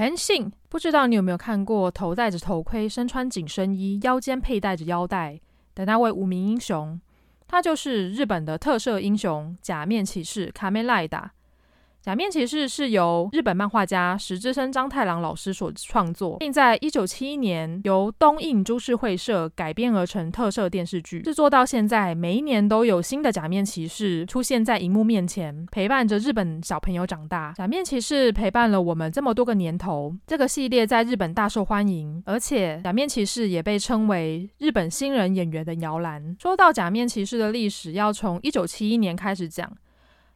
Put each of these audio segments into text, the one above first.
韩信。不知道你有没有看过头戴着头盔、身穿紧身衣、腰间佩戴着腰带的那位无名英雄？他就是日本的特摄英雄假面骑士卡梅莱达。假面骑士是由日本漫画家石之森章太郎老师所创作，并在一九七一年由东映株式会社改编而成特摄电视剧。制作到现在，每一年都有新的假面骑士出现在荧幕面前，陪伴着日本小朋友长大。假面骑士陪伴了我们这么多个年头，这个系列在日本大受欢迎，而且假面骑士也被称为日本新人演员的摇篮。说到假面骑士的历史，要从一九七一年开始讲。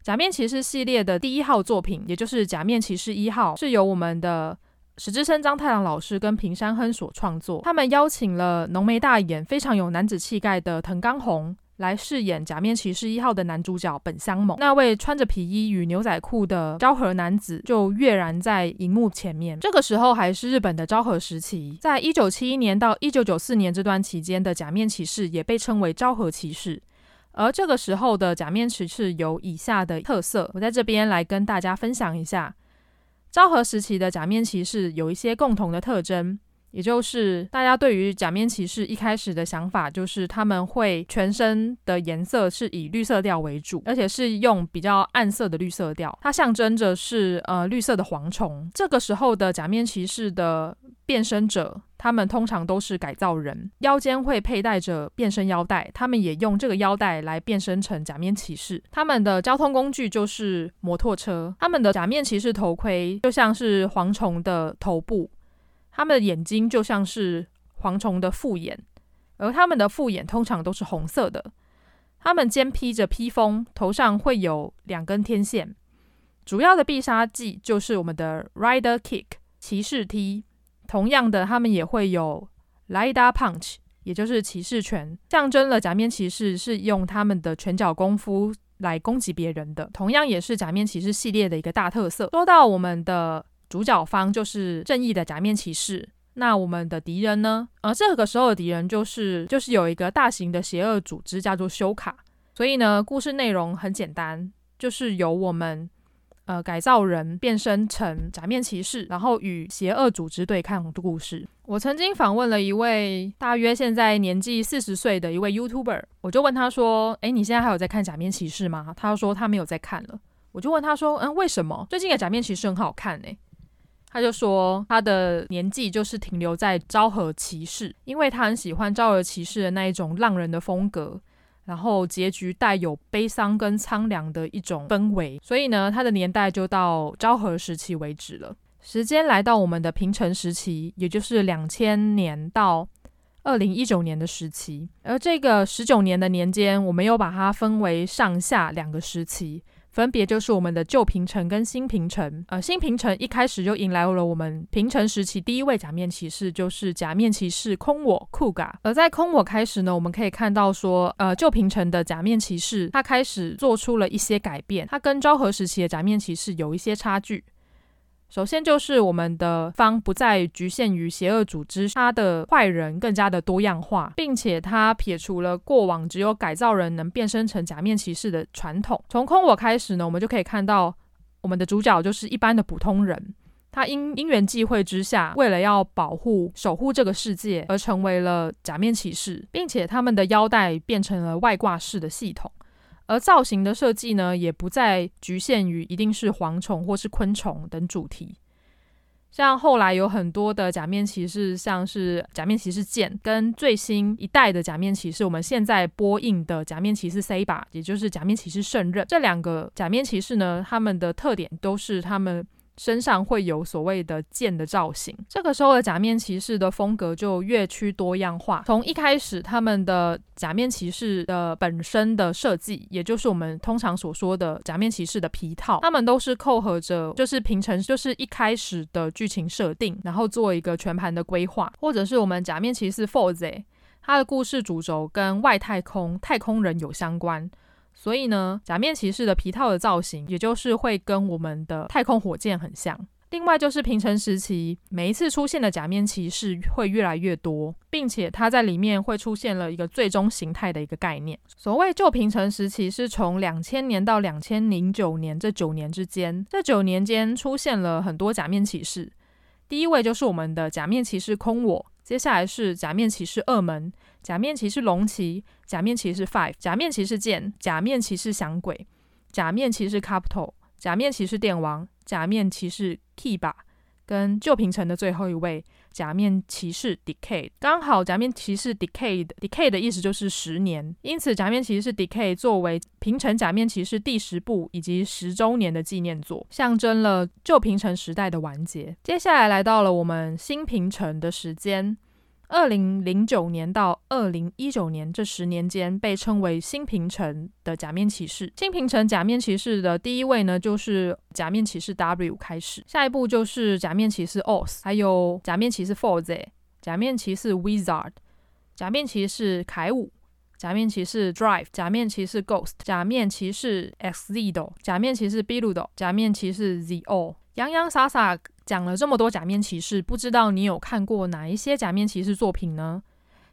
假面骑士系列的第一号作品，也就是假面骑士一号，是由我们的石之森章太郎老师跟平山亨所创作。他们邀请了浓眉大眼、非常有男子气概的藤冈弘来饰演假面骑士一号的男主角本乡猛。那位穿着皮衣与牛仔裤的昭和男子就跃然在荧幕前面。这个时候还是日本的昭和时期，在一九七一年到一九九四年这段期间的假面骑士也被称为昭和骑士。而这个时候的假面骑士有以下的特色，我在这边来跟大家分享一下。昭和时期的假面骑士有一些共同的特征，也就是大家对于假面骑士一开始的想法，就是他们会全身的颜色是以绿色调为主，而且是用比较暗色的绿色调，它象征着是呃绿色的蝗虫。这个时候的假面骑士的变身者，他们通常都是改造人，腰间会佩戴着变身腰带，他们也用这个腰带来变身成假面骑士。他们的交通工具就是摩托车，他们的假面骑士头盔就像是蝗虫的头部，他们的眼睛就像是蝗虫的复眼，而他们的复眼通常都是红色的。他们肩披着披风，头上会有两根天线，主要的必杀技就是我们的 Rider Kick 骑士踢。同样的，他们也会有 Rider Punch，也就是骑士拳，象征了假面骑士是用他们的拳脚功夫来攻击别人的。同样也是假面骑士系列的一个大特色。说到我们的主角方，就是正义的假面骑士，那我们的敌人呢？而这个时候的敌人就是就是有一个大型的邪恶组织叫做修卡。所以呢，故事内容很简单，就是由我们。呃，改造人变身成假面骑士，然后与邪恶组织对抗的故事。我曾经访问了一位大约现在年纪四十岁的一位 YouTuber，我就问他说：“诶，你现在还有在看假面骑士吗？”他说他没有在看了。我就问他说：“嗯，为什么？最近的假面骑士很好看呢？”他就说他的年纪就是停留在昭和骑士，因为他很喜欢昭和骑士的那一种浪人的风格。然后结局带有悲伤跟苍凉的一种氛围，所以呢，他的年代就到昭和时期为止了。时间来到我们的平成时期，也就是两千年到二零一九年的时期，而这个十九年的年间，我们又把它分为上下两个时期。分别就是我们的旧平城跟新平城，呃，新平城一开始就迎来了我们平城时期第一位假面骑士，就是假面骑士空我酷嘎。而在空我开始呢，我们可以看到说，呃，旧平城的假面骑士他开始做出了一些改变，他跟昭和时期的假面骑士有一些差距。首先就是我们的方不再局限于邪恶组织，他的坏人更加的多样化，并且他撇除了过往只有改造人能变身成假面骑士的传统。从空我开始呢，我们就可以看到我们的主角就是一般的普通人，他因因缘际会之下，为了要保护守护这个世界而成为了假面骑士，并且他们的腰带变成了外挂式的系统。而造型的设计呢，也不再局限于一定是蝗虫或是昆虫等主题。像后来有很多的假面骑士，像是假面骑士剑，跟最新一代的假面骑士，我们现在播映的假面骑士 C 吧也就是假面骑士圣刃，这两个假面骑士呢，他们的特点都是他们。身上会有所谓的剑的造型，这个时候的假面骑士的风格就越趋多样化。从一开始，他们的假面骑士的本身的设计，也就是我们通常所说的假面骑士的皮套，他们都是扣合着就是平成，就是一开始的剧情设定，然后做一个全盘的规划，或者是我们假面骑士 Four Z，它的故事主轴跟外太空太空人有相关。所以呢，假面骑士的皮套的造型，也就是会跟我们的太空火箭很像。另外就是平成时期，每一次出现的假面骑士会越来越多，并且它在里面会出现了一个最终形态的一个概念。所谓旧平成时期，是从两千年到两千零九年这九年之间，这九年间出现了很多假面骑士。第一位就是我们的假面骑士空我，接下来是假面骑士二门、假面骑士龙骑、假面骑士 Five、假面骑士剑、假面骑士响鬼、假面骑士 Capital、假面骑士电王、假面骑士 Kiba，跟旧平成的最后一位。假面骑士 Decade，刚好假面骑士 Decade，Decade 的意思就是十年，因此假面骑士 Decade 作为平成假面骑士第十部以及十周年的纪念作，象征了旧平成时代的完结。接下来来到了我们新平成的时间。二零零九年到二零一九年这十年间，被称为新平成的假面骑士。新平成假面骑士的第一位呢，就是假面骑士 W 开始，下一步就是假面骑士 Oz，还有假面骑士 Forze，假面骑士 Wizard，假面骑士凯武，假面骑士 Drive，假面骑士 Ghost，假面骑士 Exido，假面骑士 Birudo，假面骑士 Zeo，洋洋洒洒。讲了这么多假面骑士，不知道你有看过哪一些假面骑士作品呢？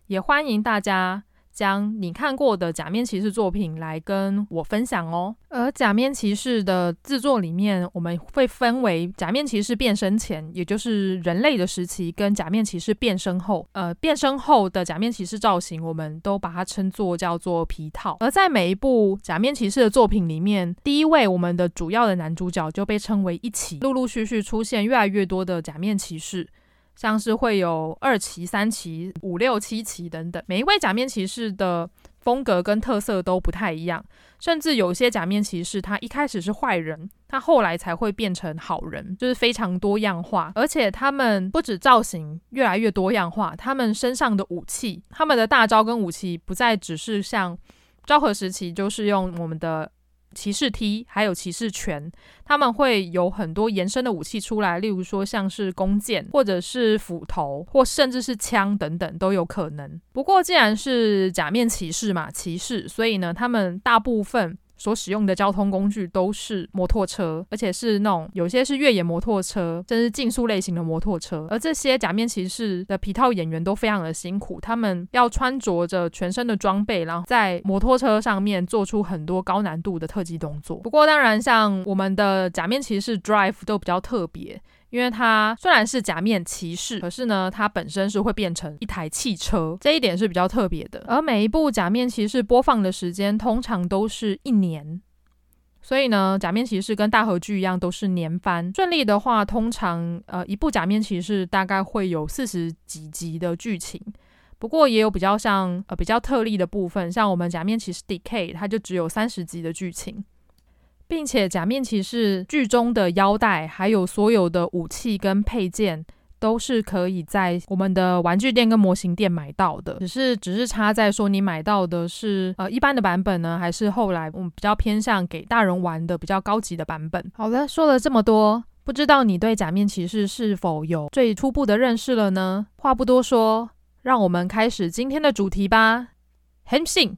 也欢迎大家。将你看过的假面骑士作品来跟我分享哦。而假面骑士的制作里面，我们会分为假面骑士变身前，也就是人类的时期，跟假面骑士变身后。呃，变身后的假面骑士造型，我们都把它称作叫做皮套。而在每一部假面骑士的作品里面，第一位我们的主要的男主角就被称为一起。陆陆续续出现越来越多的假面骑士。像是会有二期、三期、五六七期等等，每一位假面骑士的风格跟特色都不太一样，甚至有些假面骑士他一开始是坏人，他后来才会变成好人，就是非常多样化。而且他们不止造型越来越多样化，他们身上的武器、他们的大招跟武器不再只是像昭和时期，就是用我们的。骑士踢还有骑士拳，他们会有很多延伸的武器出来，例如说像是弓箭，或者是斧头，或甚至是枪等等都有可能。不过既然是假面骑士嘛，骑士，所以呢，他们大部分。所使用的交通工具都是摩托车，而且是那种有些是越野摩托车，甚至竞速类型的摩托车。而这些假面骑士的皮套演员都非常的辛苦，他们要穿着着全身的装备，然后在摩托车上面做出很多高难度的特技动作。不过当然，像我们的假面骑士 Drive 都比较特别。因为它虽然是假面骑士，可是呢，它本身是会变成一台汽车，这一点是比较特别的。而每一部假面骑士播放的时间通常都是一年，所以呢，假面骑士跟大河剧一样都是年番。顺利的话，通常呃一部假面骑士大概会有四十几集的剧情，不过也有比较像呃比较特例的部分，像我们假面骑士 Decade，它就只有三十集的剧情。并且假面骑士剧中的腰带，还有所有的武器跟配件，都是可以在我们的玩具店跟模型店买到的。只是只是差在说你买到的是呃一般的版本呢，还是后来我们比较偏向给大人玩的比较高级的版本。好了，说了这么多，不知道你对假面骑士是否有最初步的认识了呢？话不多说，让我们开始今天的主题吧。変身。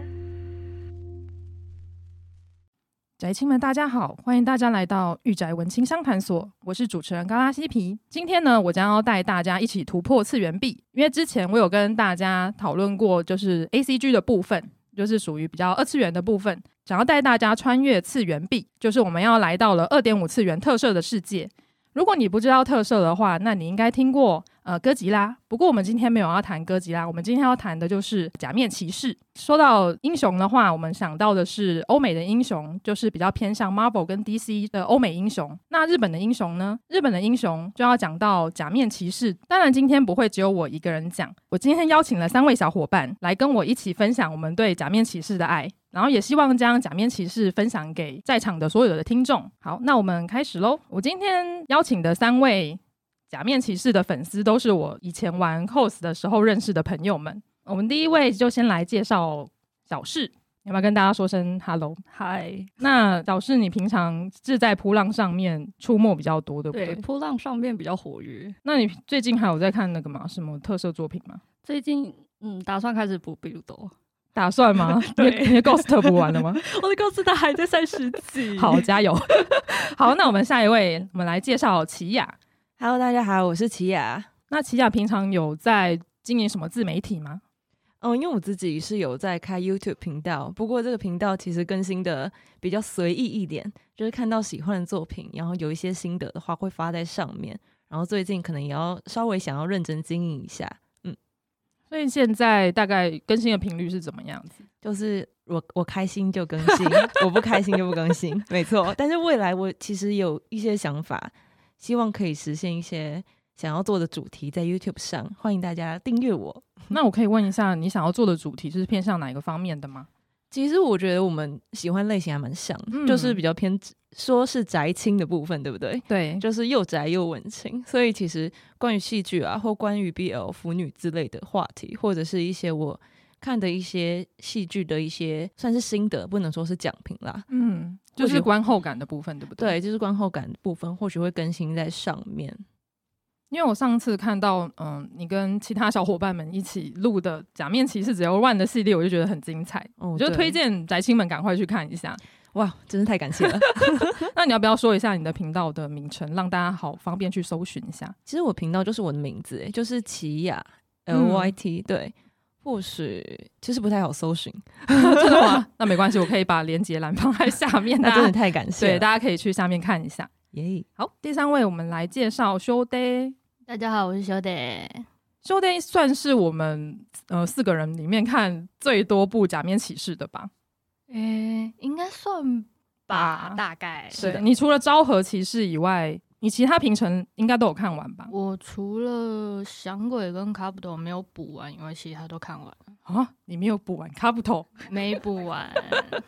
宅青们，大家好，欢迎大家来到御宅文青商谈所，我是主持人高拉西皮。今天呢，我将要带大家一起突破次元壁，因为之前我有跟大家讨论过，就是 ACG 的部分，就是属于比较二次元的部分，想要带大家穿越次元壁，就是我们要来到了二点五次元特色的世界。如果你不知道特色的话，那你应该听过。呃，哥吉拉。不过我们今天没有要谈哥吉拉，我们今天要谈的就是假面骑士。说到英雄的话，我们想到的是欧美的英雄，就是比较偏向 Marvel 跟 DC 的欧美英雄。那日本的英雄呢？日本的英雄就要讲到假面骑士。当然，今天不会只有我一个人讲，我今天邀请了三位小伙伴来跟我一起分享我们对假面骑士的爱，然后也希望将假面骑士分享给在场的所有的听众。好，那我们开始喽。我今天邀请的三位。假面骑士的粉丝都是我以前玩 cos 的时候认识的朋友们。我们第一位就先来介绍小士。要不要跟大家说声 hello？嗨，那小士，你平常是在扑浪上面出没比较多，对不对？对，噗浪上面比较活跃。那你最近还有在看那个吗？什么特色作品吗？最近嗯，打算开始补比鲁多。打算吗？对，你的 Ghost 补完了吗？我的 Ghost 他还在三十几。好，加油！好，那我们下一位，我们来介绍奇雅。Hello，大家好，我是奇雅。那奇雅平常有在经营什么自媒体吗？嗯，因为我自己是有在开 YouTube 频道，不过这个频道其实更新的比较随意一点，就是看到喜欢的作品，然后有一些心得的话会发在上面。然后最近可能也要稍微想要认真经营一下，嗯。所以现在大概更新的频率是怎么样子？就是我我开心就更新，我不开心就不更新，没错。但是未来我其实有一些想法，希望可以实现一些。想要做的主题在 YouTube 上，欢迎大家订阅我。那我可以问一下，你想要做的主题是偏向哪一个方面的吗？其实我觉得我们喜欢类型还蛮像，嗯、就是比较偏说是宅青的部分，对不对？对，就是又宅又文青。所以其实关于戏剧啊，或关于 BL 腐女之类的话题，或者是一些我看的一些戏剧的一些算是心得，不能说是奖评啦。嗯，就是观后感的部分，对不对？对，就是观后感的部分，或许会更新在上面。因为我上次看到，嗯，你跟其他小伙伴们一起录的《假面骑士 Zero One》的系列，我就觉得很精彩，哦、我就推荐宅青们赶快去看一下。哇，真是太感谢了！那你要不要说一下你的频道的名称，让大家好方便去搜寻一下？其实我频道就是我的名字，诶，就是奇雅 L Y T，、嗯、对，或许其实不太好搜寻，真的吗？那没关系，我可以把连接栏放在下面。那真的太感谢，对，大家可以去下面看一下。耶、yeah，好，第三位我们来介绍修 day。大家好，我是修 day。修 day 算是我们呃四个人里面看最多部假面骑士的吧？诶、欸，应该算吧，啊、大概是的。你除了昭和骑士以外，你其他平成应该都有看完吧？我除了响鬼跟卡布托没有补完，因为其他都看完了。啊，你没有补完卡布托？没补完，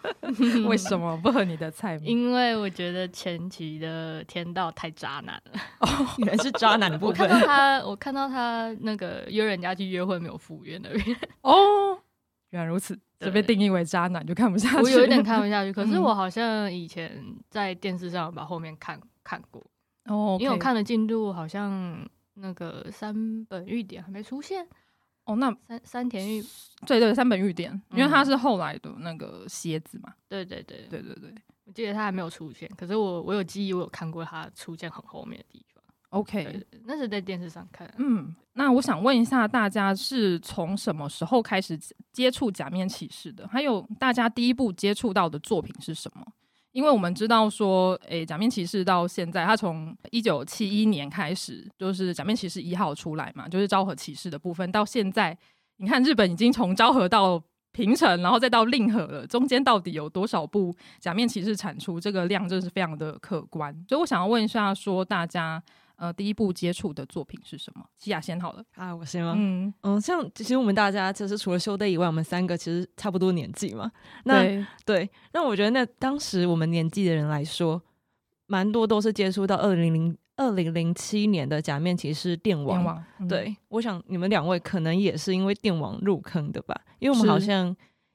为什么不合你的菜？因为我觉得前期的天道太渣男了。哦，原来是渣男的部分。我看到他，我看到他那个约人家去约会没有赴约那边。哦，原来如此，就被定义为渣男就看不下去。我有一点看不下去，可是我好像以前在电视上把后面看看过。哦，因为我看的进度好像那个三本玉典还没出现哦。那三三田玉对，对对，三本玉典，因为他是后来的那个蝎子嘛。对对对对对对，我记得他还没有出现，可是我我有记忆，我有看过他出现很后面的地方。OK，那是在电视上看。嗯，那我想问一下大家是从什么时候开始接触假面骑士的？还有大家第一部接触到的作品是什么？因为我们知道说，诶、假面骑士到现在，他从一九七一年开始，就是假面骑士一号出来嘛，就是昭和骑士的部分，到现在，你看日本已经从昭和到平成，然后再到令和了，中间到底有多少部假面骑士产出？这个量真的是非常的可观。所以我想要问一下，说大家。呃，第一部接触的作品是什么？西雅先好了啊，我先吗？嗯嗯，像其实我们大家就是除了修 day 以外，我们三个其实差不多年纪嘛。那对，对，那我觉得那当时我们年纪的人来说，蛮多都是接触到二零零二零零七年的假面骑士电王。电王嗯、对，我想你们两位可能也是因为电王入坑的吧？因为我们好像。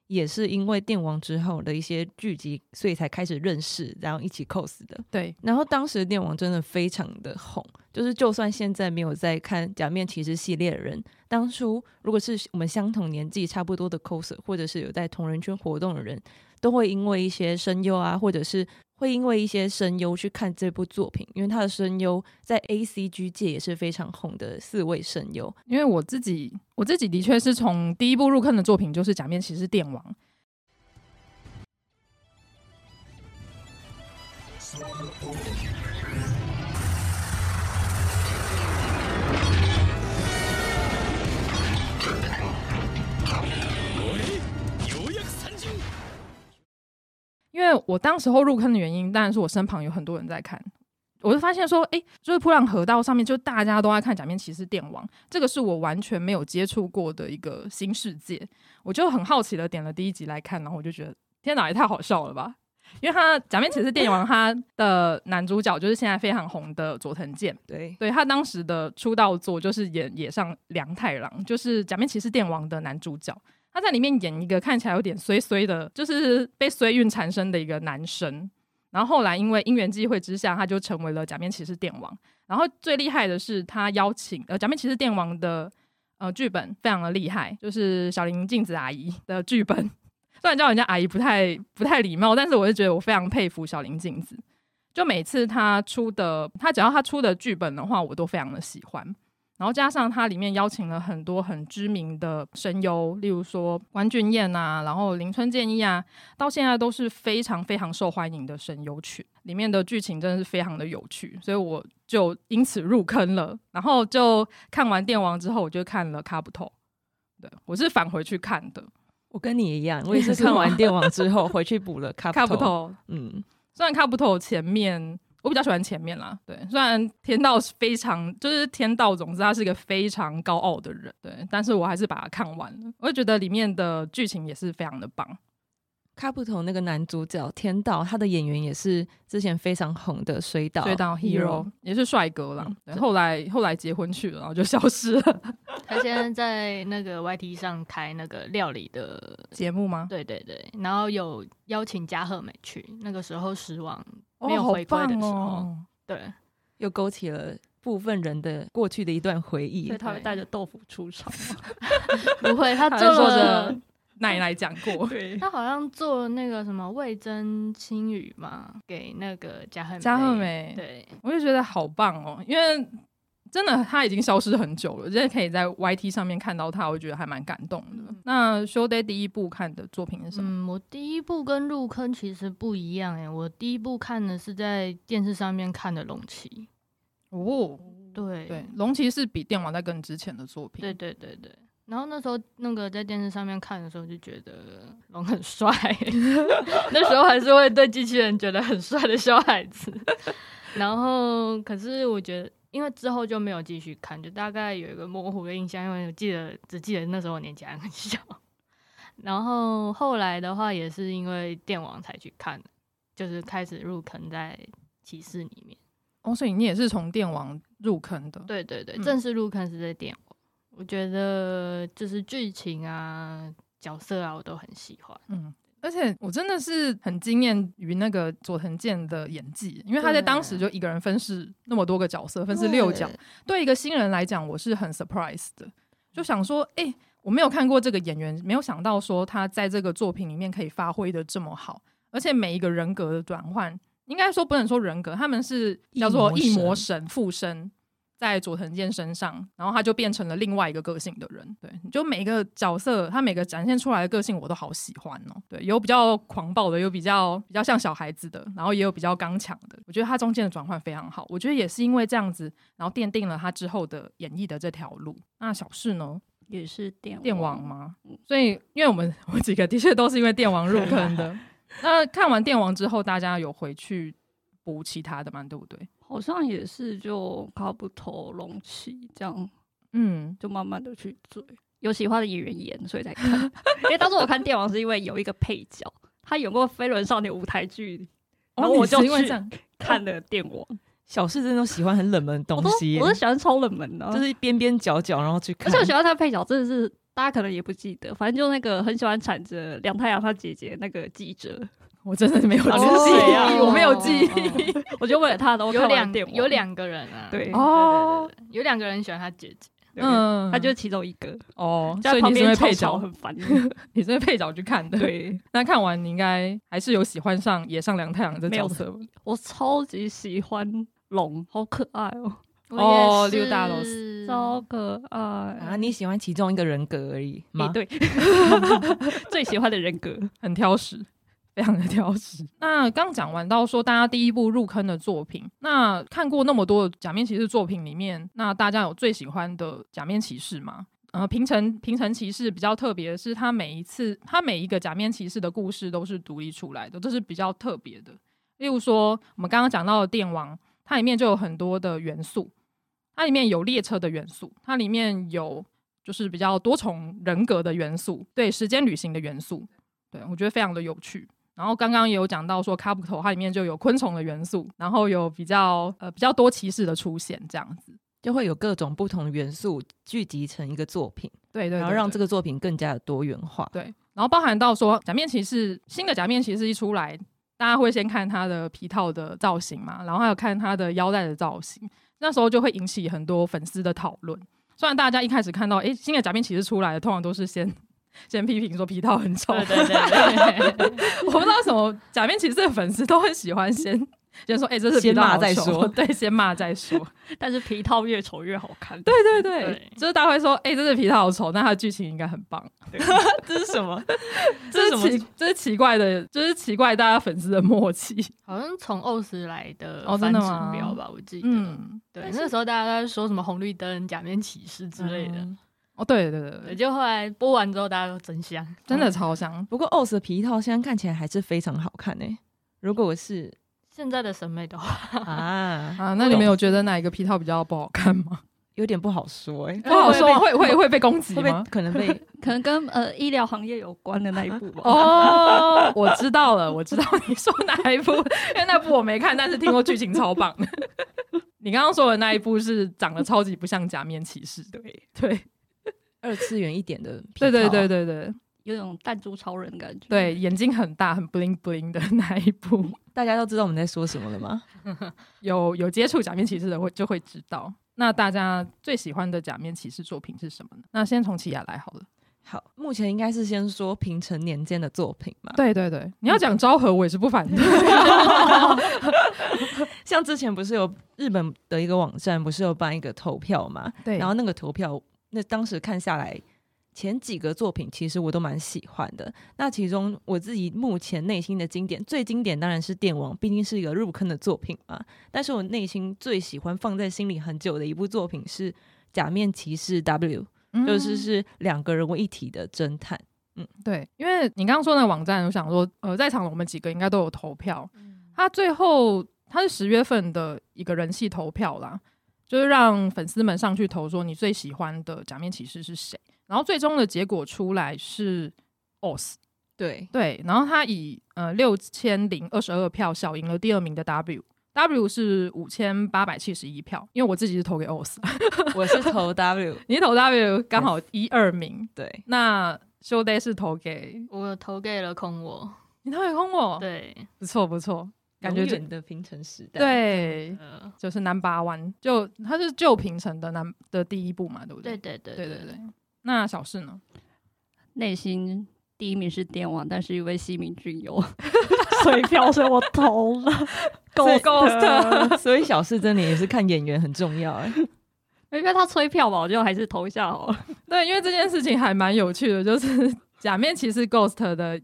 也是因为电王之后的一些剧集，所以才开始认识，然后一起 cos 的。对，然后当时电王真的非常的红，就是就算现在没有在看假面骑士系列的人，当初如果是我们相同年纪差不多的 coser，或者是有在同人圈活动的人，都会因为一些声优啊，或者是。会因为一些声优去看这部作品，因为他的声优在 A C G 界也是非常红的四位声优。因为我自己，我自己的确是从第一部入坑的作品就是《假面骑士电王》。因为我当时候入坑的原因，当然是我身旁有很多人在看，我就发现说，哎，就是噗浪河道上面，就大家都在看《假面骑士电王》，这个是我完全没有接触过的一个新世界，我就很好奇的点了第一集来看，然后我就觉得，天哪，也太好笑了吧！因为他《假面骑士电王》他的男主角就是现在非常红的佐藤健，对，对他当时的出道作就是演野上良太郎，就是《假面骑士电王》的男主角。他在里面演一个看起来有点衰衰的，就是被衰运缠身的一个男生。然后后来因为因缘际会之下，他就成为了假面骑士电王。然后最厉害的是，他邀请呃假面骑士电王的呃剧本非常的厉害，就是小林镜子阿姨的剧本。虽然叫人家阿姨不太不太礼貌，但是我是觉得我非常佩服小林镜子。就每次他出的，他只要他出的剧本的话，我都非常的喜欢。然后加上它里面邀请了很多很知名的声优，例如说关俊彦啊，然后林村建一啊，到现在都是非常非常受欢迎的声优群。里面的剧情真的是非常的有趣，所以我就因此入坑了。然后就看完电王之后，我就看了卡布托。对，我是返回去看的。我跟你一样，我也是看完电王之后回去补了卡布托。嗯，虽然卡布托前面。我比较喜欢前面啦，对，虽然天道是非常，就是天道总之他是一个非常高傲的人，对，但是我还是把它看完了，我就觉得里面的剧情也是非常的棒。卡布头那个男主角天道，他的演员也是之前非常红的水岛水岛 Hero，也是帅哥啦。对，后来后来结婚去了，然后就消失了。他现在在那个 YT 上开那个料理的节目吗？对对对，然后有邀请加贺美去，那个时候失望没有回归的时候，哦、对，又勾起了部分人的过去的一段回忆。所以他会带着豆腐出场吗？不会，他做了。奶奶讲过，他好像做那个什么味增青鱼嘛，给那个嘉贺加贺美，对，我就觉得好棒哦，因为真的他已经消失很久了，现在可以在 YT 上面看到他，我觉得还蛮感动的。嗯、那 Shoday 第一部看的作品是什么？嗯，我第一部跟入坑其实不一样哎，我第一部看的是在电视上面看的龙骑。哦，对对，龙骑是比电王在更之前的作品，对对对对。然后那时候那个在电视上面看的时候就觉得龙很帅，那时候还是会对机器人觉得很帅的小孩子。然后可是我觉得，因为之后就没有继续看，就大概有一个模糊的印象，因为我记得只记得那时候我年纪还很小。然后后来的话也是因为电王才去看，就是开始入坑在骑士里面。哦，所以你也是从电王入坑的？对对对，正式入坑是在电王。我觉得就是剧情啊、角色啊，我都很喜欢。嗯，而且我真的是很惊艳于那个佐藤健的演技，因为他在当时就一个人分饰那么多个角色，分饰六角。对一个新人来讲，我是很 surprise 的，就想说，哎、欸，我没有看过这个演员，没有想到说他在这个作品里面可以发挥的这么好，而且每一个人格的转换，应该说不能说人格，他们是叫做异魔神附身。在佐藤健身上，然后他就变成了另外一个个性的人。对，就每个角色，他每个展现出来的个性，我都好喜欢哦。对，有比较狂暴的，有比较比较像小孩子的，然后也有比较刚强的。我觉得他中间的转换非常好。我觉得也是因为这样子，然后奠定了他之后的演绎的这条路。那小事呢？也是电电王吗？所以，因为我们我几个的确都是因为电王入坑的。那看完电王之后，大家有回去补其他的吗？对不对？好像也是就卡不头隆起这样，嗯，就慢慢的去追，有喜欢的演员演，所以才看。因为当时我看电王是因为有一个配角，他演过《飞轮少年》舞台剧，然后我就因为这样 看了电王。小四真的喜欢很冷门的东西，我是喜欢超冷门的，就是边边角角然后去看。而且我喜欢他的配角真的是大家可能也不记得，反正就那个很喜欢缠着梁太阳他姐姐那个记者。我真的是没有记忆，我没有记忆。我就为了他，都有两有两个人啊，对哦，有两个人喜欢他姐姐，嗯，他就是其中一个哦。所以你是配角很烦，你是配角去看的。对，那看完你应该还是有喜欢上野上良太郎的角色。我超级喜欢龙，好可爱哦。哦，六大老师超可爱啊！你喜欢其中一个人格而已吗？对，最喜欢的人格，很挑食。非常的挑食。那刚讲完到说，大家第一部入坑的作品，那看过那么多假面骑士作品里面，那大家有最喜欢的假面骑士吗？呃，平成平成骑士比较特别的是，他每一次他每一个假面骑士的故事都是独立出来的，这是比较特别的。例如说，我们刚刚讲到的电王，它里面就有很多的元素，它里面有列车的元素，它里面有就是比较多重人格的元素，对，时间旅行的元素，对，我觉得非常的有趣。然后刚刚也有讲到说，卡布头它里面就有昆虫的元素，然后有比较呃比较多骑士的出现，这样子就会有各种不同元素聚集成一个作品，对对，对，对，然后让这个作品更加的多元化。对，然后包含到说假面骑士新的假面骑士一出来，大家会先看他的皮套的造型嘛，然后还有看他的腰带的造型，那时候就会引起很多粉丝的讨论。虽然大家一开始看到，哎，新的假面骑士出来的，通常都是先先批评说皮套很丑，对对对，对，我不知道什么假面骑士的粉丝都很喜欢先。先说：“哎、欸，这是先骂再说，对，先骂再说。但是皮套越丑越好看，对对对，对就是大家会说，哎、欸，这是皮套好丑，但它的剧情应该很棒。这是什么？这是奇，这是奇怪的，就是奇怪大家粉丝的默契。好像从欧斯来的哦，真的吗？标吧，我记得。嗯，对，那个时候大家都在说什么红绿灯、假面骑士之类的。嗯、哦，对对对对，就后来播完之后，大家都真香，真的超香。不过 OS 的皮套现在看起来还是非常好看呢、欸。如果我是。现在的审美的话啊啊，那你们有觉得哪一个皮套比较不好看吗？有点不好说哎、欸，不好说，会会会被攻击吗？可能被 可能跟呃医疗行业有关的那一部吧。哦，我知道了，我知道你说哪一部，因为那部我没看，但是听过剧情超棒。你刚刚说的那一部是长得超级不像假面骑士，对对，二次元一点的皮，对对对对对。有种弹珠超人的感觉，对，眼睛很大，很 bling bling 的那一部，大家都知道我们在说什么了吗？有有接触假面骑士的会就会知道。那大家最喜欢的假面骑士作品是什么呢？那先从奇亚来好了。好，目前应该是先说平成年间的作品嘛。对对对，你要讲昭和，我也是不反对。像之前不是有日本的一个网站，不是有办一个投票嘛？对，然后那个投票，那当时看下来。前几个作品其实我都蛮喜欢的，那其中我自己目前内心的经典最经典当然是电王，毕竟是一个入坑的作品嘛。但是我内心最喜欢放在心里很久的一部作品是《假面骑士 W》，嗯，就是是两个人为一体的侦探。嗯，对，因为你刚刚说那个网站，我想说，呃，在场的我们几个应该都有投票。他最后他是十月份的一个人气投票啦，就是让粉丝们上去投，说你最喜欢的假面骑士是谁。然后最终的结果出来是 OS，对。对，然后他以呃六千零二十二票小赢了第二名的 W，W 是五千八百七十一票，因为我自己是投给 OS，我是投 W，你投 W 刚好一二名，对，那修 day 是投给我投给了空我，你投给空我，对，不错不错，感觉整的平成时代，对，就是 Number One，就它是旧平成的南的第一部嘛，对不对？对对对对对对。那小四呢？内心第一名是电王，但是因为西明俊有 所以票，所以我投了 Ghost。所以小四真的也是看演员很重要哎，因为他催票嘛，我就还是投一下好了。对，因为这件事情还蛮有趣的，就是假面骑士 Ghost 的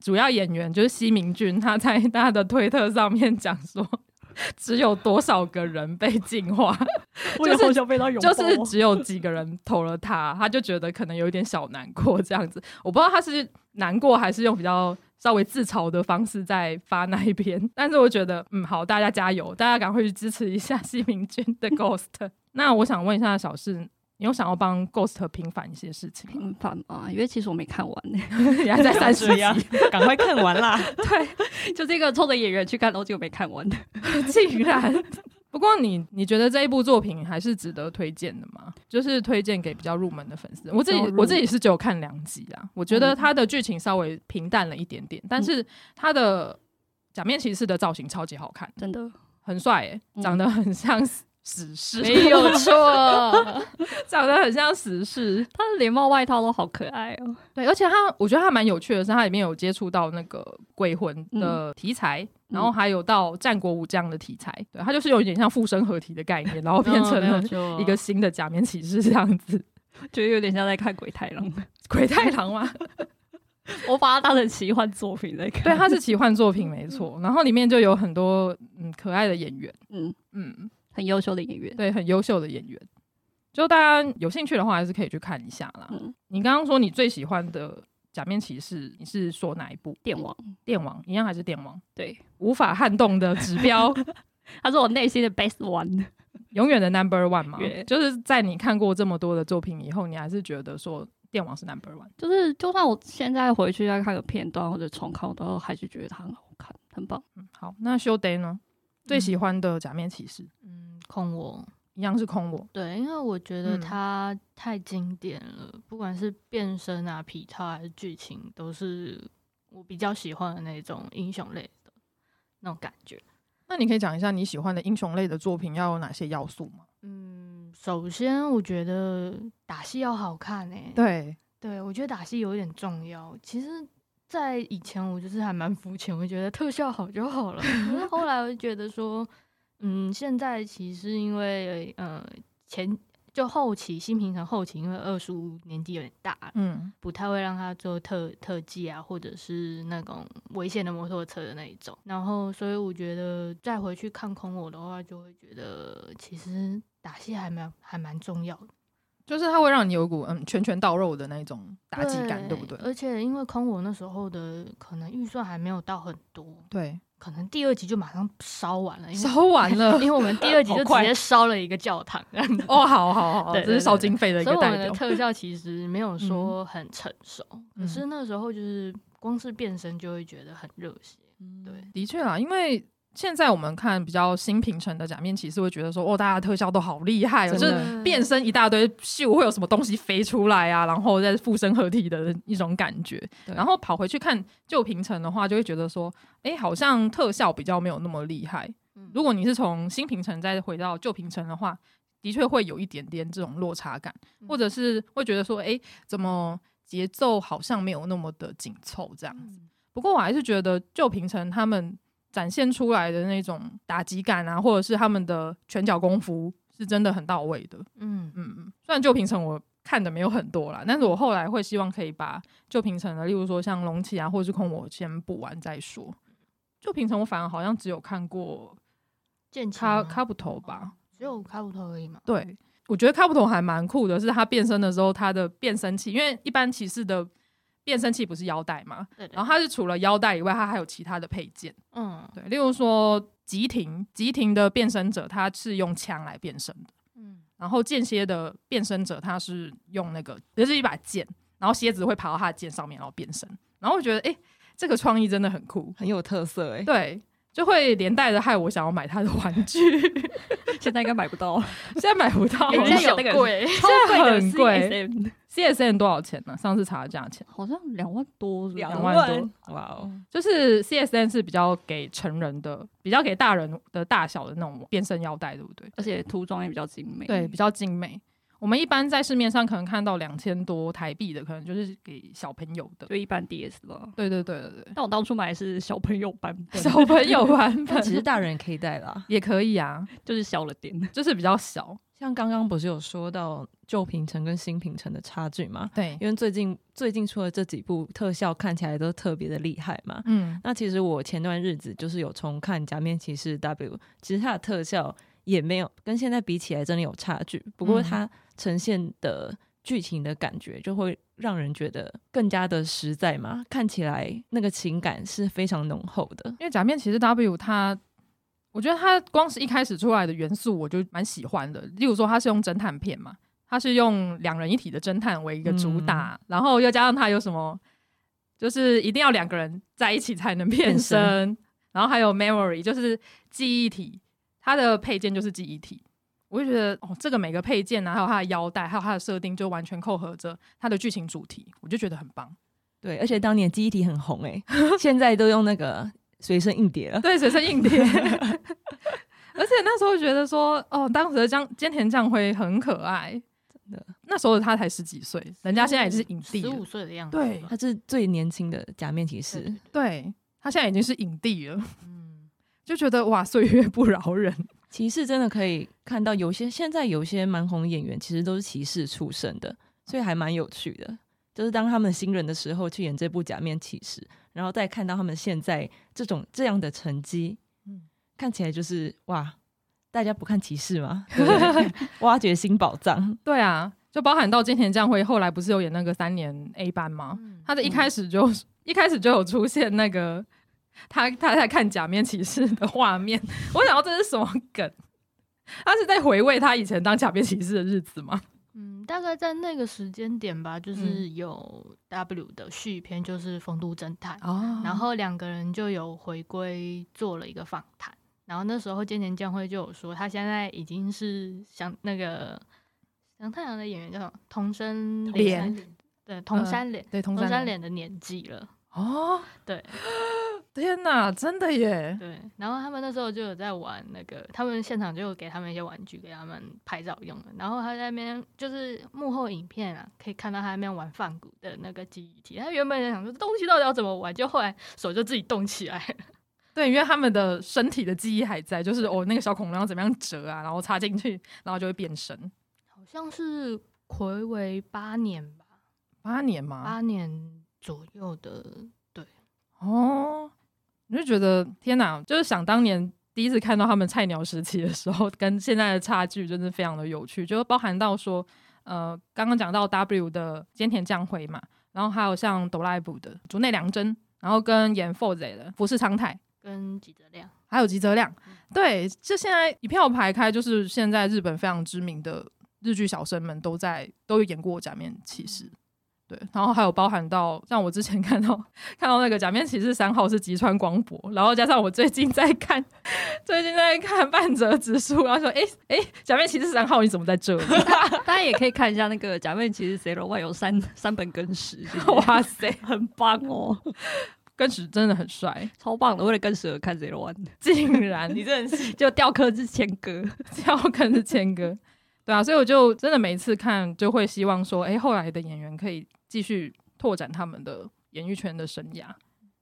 主要演员就是西明俊，他在他的推特上面讲说。只有多少个人被净化？就是就是只有几个人投了他，他就觉得可能有一点小难过这样子。我不知道他是难过还是用比较稍微自嘲的方式在发那一篇，但是我觉得嗯好，大家加油，大家赶快去支持一下西明君的 Ghost。那我想问一下小四。你有想要帮 Ghost 平反一些事情？平反啊，因为其实我没看完呢，你还在三十集，赶快看完啦！对，就这个冲着演员去看，然后就没看完的，竟然。不过你你觉得这一部作品还是值得推荐的吗？就是推荐给比较入门的粉丝。我自己我自己是只有看两集啊，我觉得它的剧情稍微平淡了一点点，但是它的假面骑士的造型超级好看，真的很帅哎，长得很像。死侍没有错，长得很像死侍。他的连帽外套都好可爱哦。对，而且他，我觉得他蛮有趣的是，他里面有接触到那个鬼魂的题材，嗯、然后还有到战国武将的题材。对，他就是有一点像附身合体的概念，然后变成了一个新的假面骑士这样子，觉得有点像在看鬼太郎。鬼太郎吗？我把它当成奇幻作品在看。对，它是奇幻作品没错。然后里面就有很多嗯可爱的演员。嗯嗯。很优秀的演员，对，很优秀的演员。就大家有兴趣的话，还是可以去看一下啦。嗯，你刚刚说你最喜欢的假面骑士，你是说哪一部？电王，电王一样还是电王？对，无法撼动的指标，他是我内心的 best one，永远的 number one 嘛。就是在你看过这么多的作品以后，你还是觉得说电王是 number one。就是就算我现在回去再看个片段或者重看，我都还是觉得它很好看，很棒。嗯，好，那修 day 呢？最喜欢的假面骑士？嗯，空我一样是空我。对，因为我觉得它太经典了，嗯、不管是变身啊、皮套还是剧情，都是我比较喜欢的那种英雄类的那种感觉。那你可以讲一下你喜欢的英雄类的作品要有哪些要素吗？嗯，首先我觉得打戏要好看诶、欸。对，对我觉得打戏有一点重要。其实，在以前我就是还蛮肤浅，我觉得特效好就好了。后来我就觉得说，嗯，现在其实因为呃前。就后期新平成后期，因为二叔年纪有点大，嗯，不太会让他做特特技啊，或者是那种危险的摩托车的那一种。然后，所以我觉得再回去看空我的话，就会觉得其实打戏还蛮还蛮重要的，就是它会让你有股嗯拳拳到肉的那种打击感，对，对不对？而且因为空我那时候的可能预算还没有到很多，对。可能第二集就马上烧完了，烧完了，因为我们第二集就 直接烧了一个教堂这样子。哦，好好好，这是烧经费的一个代表。所以我们的特效其实没有说很成熟，嗯、可是那时候就是光是变身就会觉得很热血。嗯、对，的确啊，因为。现在我们看比较新平成的假面骑士，会觉得说，哦，大家特效都好厉害哦，就是变身一大堆秀，会有什么东西飞出来啊，然后再附身合体的一种感觉。然后跑回去看旧平成的话，就会觉得说，哎，好像特效比较没有那么厉害。嗯、如果你是从新平成再回到旧平成的话，的确会有一点点这种落差感，嗯、或者是会觉得说，哎，怎么节奏好像没有那么的紧凑这样子。嗯、不过我还是觉得旧平成他们。展现出来的那种打击感啊，或者是他们的拳脚功夫，是真的很到位的。嗯嗯嗯。虽然旧平成我看的没有很多啦，但是我后来会希望可以把旧平成的，例如说像龙骑啊，或者是空我先补完再说。旧平成我反而好像只有看过剑卡卡布头吧，只有卡布头而已嘛。对，我觉得卡布头还蛮酷的，是他变身的时候，他的变身器，因为一般骑士的。变身器不是腰带嘛？对对对，然后它是除了腰带以外，它还有其他的配件。嗯，对，例如说急停，急停的变身者他是用枪来变身的。嗯，然后间歇的变身者他是用那个，就是一把剑，然后蝎子会爬到他的剑上面，然后变身。然后我觉得，哎、欸，这个创意真的很酷，很有特色、欸。哎，对。就会连带着害我想要买他的玩具，现在应该买不到，现在买不到，现在有那个贵，超贵的 CSM CSM 多少钱呢？上次查的价钱。好像两万多，两万多，哇哦！就是 CSN 是比较给成人的，比较给大人的大小的那种变身腰带，对不对？而且涂装也比较精美，对，比较精美。我们一般在市面上可能看到两千多台币的，可能就是给小朋友的，就一般 DS 了。对对对对对。但我当初买的是小朋友版本，小朋友版本其实大人也可以戴啦，也可以啊，就是小了点，就是比较小。像刚刚不是有说到旧平成跟新平成的差距吗？对，因为最近最近出的这几部特效看起来都特别的厉害嘛。嗯，那其实我前段日子就是有重看《假面骑士 W》，其实它的特效也没有跟现在比起来真的有差距，不过它。呈现的剧情的感觉就会让人觉得更加的实在嘛，看起来那个情感是非常浓厚的。因为假面骑士 W 它，我觉得它光是一开始出来的元素我就蛮喜欢的。例如说，它是用侦探片嘛，它是用两人一体的侦探为一个主打，嗯、然后又加上它有什么，就是一定要两个人在一起才能变身，变身然后还有 memory 就是记忆体，它的配件就是记忆体。我就觉得哦，这个每个配件啊，还有它的腰带，还有它的设定，就完全扣合着它的剧情主题，我就觉得很棒。对，而且当年记忆体很红哎、欸，现在都用那个随身硬碟了。对，随身硬碟。而且那时候觉得说，哦，当时的江菅田将晖很可爱，真的。那时候他才十几岁，人家现在也是影帝，十五岁的样子。对，他是最年轻的假面骑士。对，对，他现在已经是影帝了。嗯，就觉得哇，岁月不饶人。骑士真的可以看到，有些现在有些蛮红的演员，其实都是骑士出身的，所以还蛮有趣的。就是当他们新人的时候去演这部假面骑士，然后再看到他们现在这种这样的成绩，嗯，看起来就是哇，大家不看骑士吗？对对？挖掘新宝藏。对啊，就包含到菅田将晖后来不是有演那个三年 A 班吗？嗯、他的一开始就、嗯、一开始就有出现那个。他他在看假面骑士的画面，我想到这是什么梗？他是在回味他以前当假面骑士的日子吗？嗯，大概在那个时间点吧，就是有 W 的续篇，就是《风都侦探》哦，然后两个人就有回归做了一个访谈。然后那时候菅田将晖就有说，他现在已经是像那个像太阳的演员叫什么童生脸，对，童山脸，对，童山脸的年纪了哦，对。天呐，真的耶！对，然后他们那时候就有在玩那个，他们现场就有给他们一些玩具给他们拍照用的。然后他在那边就是幕后影片啊，可以看到他在那边玩梵谷的那个记忆体。他原本在想说东西到底要怎么玩，就后来手就自己动起来。对，因为他们的身体的记忆还在，就是哦，那个小恐龙要怎么样折啊，然后插进去，然后就会变身。好像是魁违八年吧？八年吗？八年左右的，对，哦。我就觉得天哪，就是想当年第一次看到他们菜鸟时期的时候，跟现在的差距真的非常的有趣。就包含到说，呃，刚刚讲到 W 的菅田将晖嘛，然后还有像哆啦 A 梦的竹内良真，然后跟演 Fourze 的福士苍太，跟吉泽亮，还有吉泽亮，对，就现在一票排开，就是现在日本非常知名的日剧小生们都在都有演过《假面骑士》。对，然后还有包含到像我之前看到看到那个《假面骑士三号》是吉川光博，然后加上我最近在看最近在看半泽直树，然后说哎哎，《假面骑士三号》你怎么在这里？大家也可以看一下那个《假面骑士 Zero One》有三三本根史，哇塞，很棒哦，根史真的很帅，超棒的。为了更史而看 Zero One，竟然你真的是 就掉坑是千哥，掉坑是千哥，对啊，所以我就真的每一次看就会希望说，哎，后来的演员可以。继续拓展他们的演艺圈的生涯，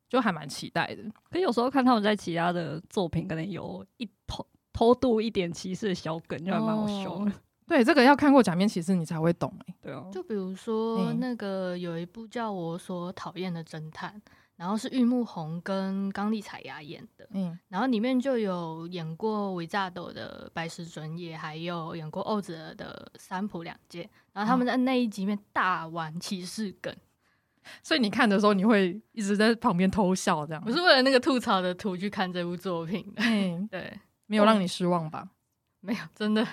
就还蛮期待的。可有时候看他们在其他的作品，可能有一偷偷渡一点歧视的小梗，就还蛮好笑的。对，这个要看过《假面骑士》你才会懂哎。对啊，就比如说那个有一部叫我所讨厌的侦探。然后是玉木宏跟刚力彩芽演的，嗯，然后里面就有演过维扎斗的白石准也，还有演过欧子的三浦两介，然后他们在那一集里面大玩骑士梗，所以你看的时候你会一直在旁边偷笑，这样。我是为了那个吐槽的图去看这部作品的，嗯，对，没有让你失望吧？没有，真的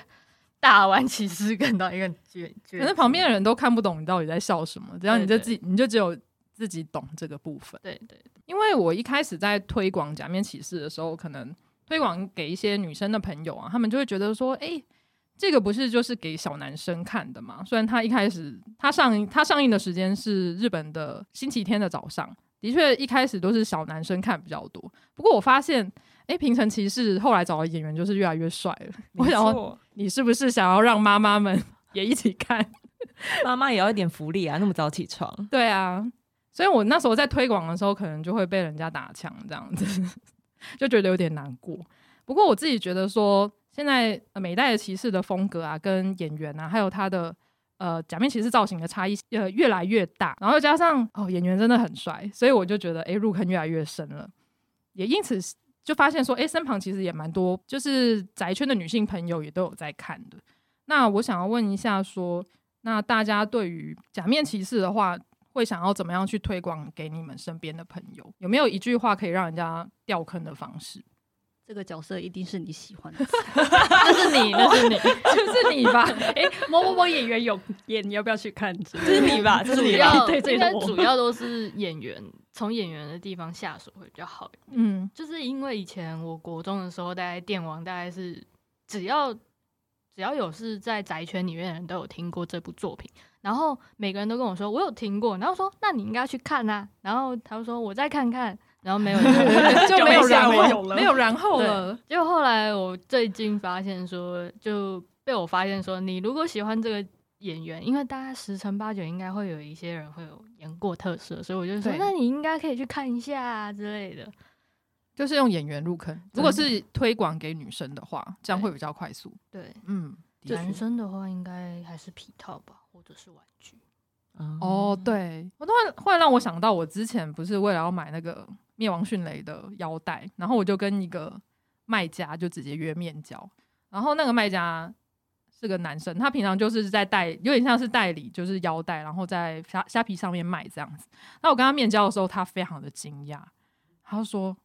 大玩骑士梗到一个绝绝，可是旁边的人都看不懂你到底在笑什么，只要你就自己，你就只有。自己懂这个部分，对对，因为我一开始在推广假面骑士的时候，可能推广给一些女生的朋友啊，他们就会觉得说，哎、欸，这个不是就是给小男生看的吗？虽然他一开始他上他上映的时间是日本的星期天的早上，的确一开始都是小男生看比较多。不过我发现，哎、欸，平成骑士后来找的演员就是越来越帅了。我想说，你是不是想要让妈妈们也一起看？妈妈也要一点福利啊，那么早起床。对啊。所以我那时候在推广的时候，可能就会被人家打枪，这样子 就觉得有点难过。不过我自己觉得说，现在每一代的骑士的风格啊，跟演员啊，还有他的呃假面骑士造型的差异呃越来越大，然后加上哦演员真的很帅，所以我就觉得诶、入坑越来越深了。也因此就发现说，诶、身旁其实也蛮多，就是宅圈的女性朋友也都有在看的。那我想要问一下说，那大家对于假面骑士的话，会想要怎么样去推广给你们身边的朋友？有没有一句话可以让人家掉坑的方式？这个角色一定是你喜欢的，那是你，那是你，就是你吧？哎，某某某演员有演，你要不要去看？这是你吧？这是你吧？对，应该主要都是演员，从演员的地方下手会比较好。嗯，就是因为以前我国中的时候，大概电王大概是只要只要有是在宅圈里面的人都有听过这部作品。然后每个人都跟我说，我有听过，然后说那你应该去看啊。然后他就说我再看看，然后没有 就没有然后了，没有然后了。结果后来我最近发现说，就被我发现说，你如果喜欢这个演员，因为大概十成八九应该会有一些人会有演过特色，所以我就说，那你应该可以去看一下啊之类的。就是用演员入坑，如果是推广给女生的话，这样会比较快速。对，嗯，男生的话应该还是皮套吧。或者是玩具，哦，对，我突然忽然让我想到，我之前不是为了要买那个灭亡迅雷的腰带，然后我就跟一个卖家就直接约面交，然后那个卖家是个男生，他平常就是在代，有点像是代理，就是腰带，然后在虾虾皮上面卖这样子。那我跟他面交的时候，他非常的惊讶，他说：“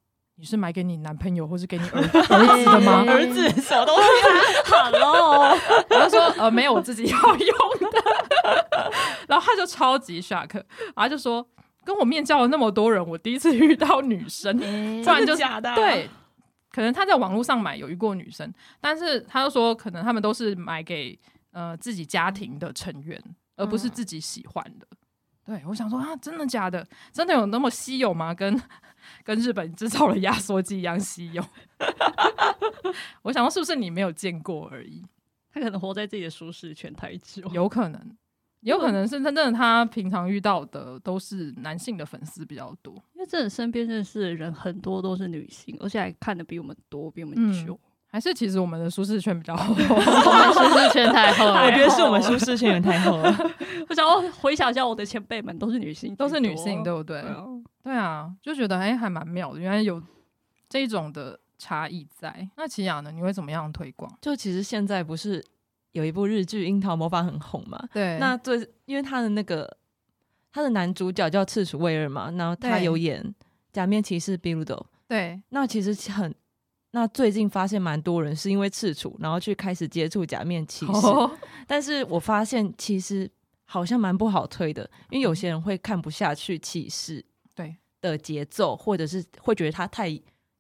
你是买给你男朋友或是给你儿 儿子的吗？儿子什么东西？好喽，我就说呃没有，我自己要用的。然后他就超级 shock，然后就说跟我面交了那么多人，我第一次遇到女生，不然就假的、啊。对，可能他在网络上买有遇过女生，但是他就说可能他们都是买给呃自己家庭的成员，而不是自己喜欢的。对，我想说啊，真的假的？真的有那么稀有吗？跟跟日本制造的压缩机一样稀有？我想说，是不是你没有见过而已？他可能活在自己的舒适圈太久，有可能，有可能是真正的他平常遇到的都是男性的粉丝比较多，因为真的身边认识的人很多都是女性，而且还看的比我们多，比我们久。嗯还是其实我们的舒适圈比较厚，我们舒适圈太厚了。我觉得是我们舒适圈也太厚了。我想要回想一下，我的前辈们都是女性，都是女性，对不对？对啊，就觉得哎，还蛮妙的。原来有这一种的差异在。那齐雅呢？你会怎么样推广？就其实现在不是有一部日剧《樱桃魔法》很红嘛？对。那最因为他的那个他的男主角叫赤楚卫二嘛，然后他有演《假面骑士比鲁多》。对。那其实很。那最近发现蛮多人是因为赤楚，然后去开始接触假面骑士，oh. 但是我发现其实好像蛮不好推的，因为有些人会看不下去骑士对的节奏，或者是会觉得他太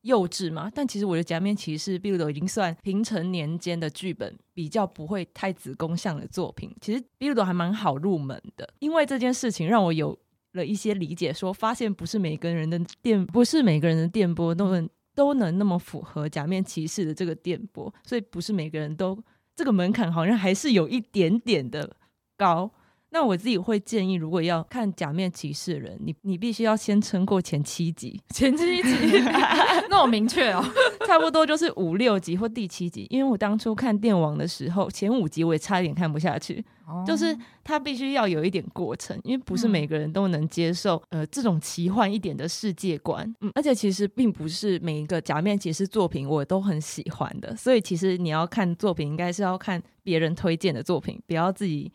幼稚嘛。但其实我觉得假面骑士，比如都已经算平成年间的剧本，比较不会太子宫向的作品。其实比如都还蛮好入门的，因为这件事情让我有了一些理解说，说发现不是每个人的电，不是每个人的电波都能。都能那么符合假面骑士的这个电波，所以不是每个人都这个门槛好像还是有一点点的高。那我自己会建议，如果要看假面骑士的人，你你必须要先撑过前七集，前七集 那我明确哦，差不多就是五六集或第七集。因为我当初看电王的时候，前五集我也差一点看不下去，哦、就是它必须要有一点过程，因为不是每个人都能接受、嗯、呃这种奇幻一点的世界观。嗯，而且其实并不是每一个假面骑士作品我都很喜欢的，所以其实你要看作品，应该是要看别人推荐的作品，不要自己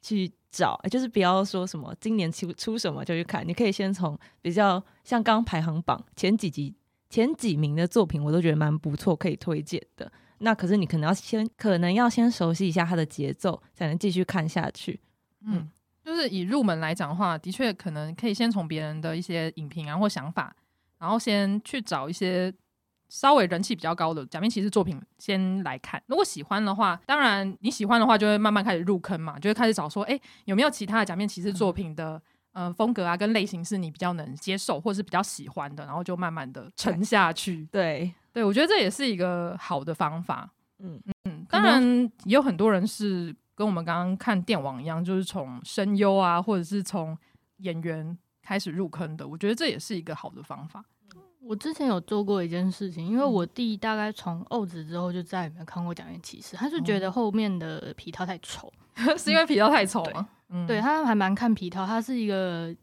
去。找，就是不要说什么今年出出什么就去看，你可以先从比较像刚排行榜前几集前几名的作品，我都觉得蛮不错，可以推荐的。那可是你可能要先可能要先熟悉一下它的节奏，才能继续看下去。嗯，就是以入门来讲的话，的确可能可以先从别人的一些影评啊或想法，然后先去找一些。稍微人气比较高的假面骑士作品先来看，如果喜欢的话，当然你喜欢的话就会慢慢开始入坑嘛，就会开始找说，哎、欸，有没有其他的假面骑士作品的呃风格啊跟类型是你比较能接受或是比较喜欢的，然后就慢慢的沉下去。对对，我觉得这也是一个好的方法。嗯嗯，当然也有很多人是跟我们刚刚看电网一样，就是从声优啊或者是从演员开始入坑的，我觉得这也是一个好的方法。我之前有做过一件事情，因为我弟大概从欧子之后就再也没有看过假面骑士，他是觉得后面的皮套太丑，是因为皮套太丑吗？嗯、对，他还蛮看皮套，他是一个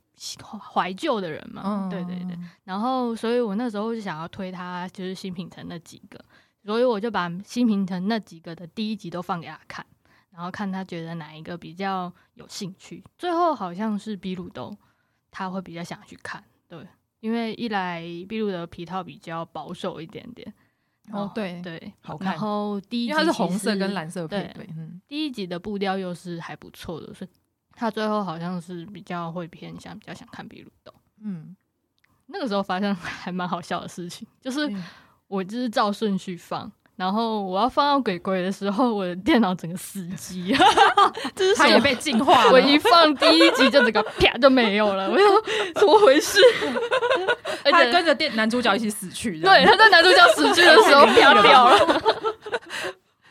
怀旧的人嘛，嗯、对对对。然后，所以我那时候就想要推他，就是新平城那几个，所以我就把新平城那几个的第一集都放给他看，然后看他觉得哪一个比较有兴趣。最后好像是比鲁兜，他会比较想去看，对。因为一来秘鲁的皮套比较保守一点点，哦对对，好看。然后第一集因为它是红色跟蓝色配对，对，嗯，第一集的步调又是还不错的，所以他最后好像是比较会偏向比较想看比鲁的，嗯，那个时候发生 还蛮好笑的事情，就是我就是照顺序放。然后我要放到鬼鬼的时候，我的电脑整个死机，就是它也被进化了。我一放第一集就整个啪就没有了，我说怎么回事？他跟着电男主角一起死去。对，他在男主角死去的时候 啪掉了，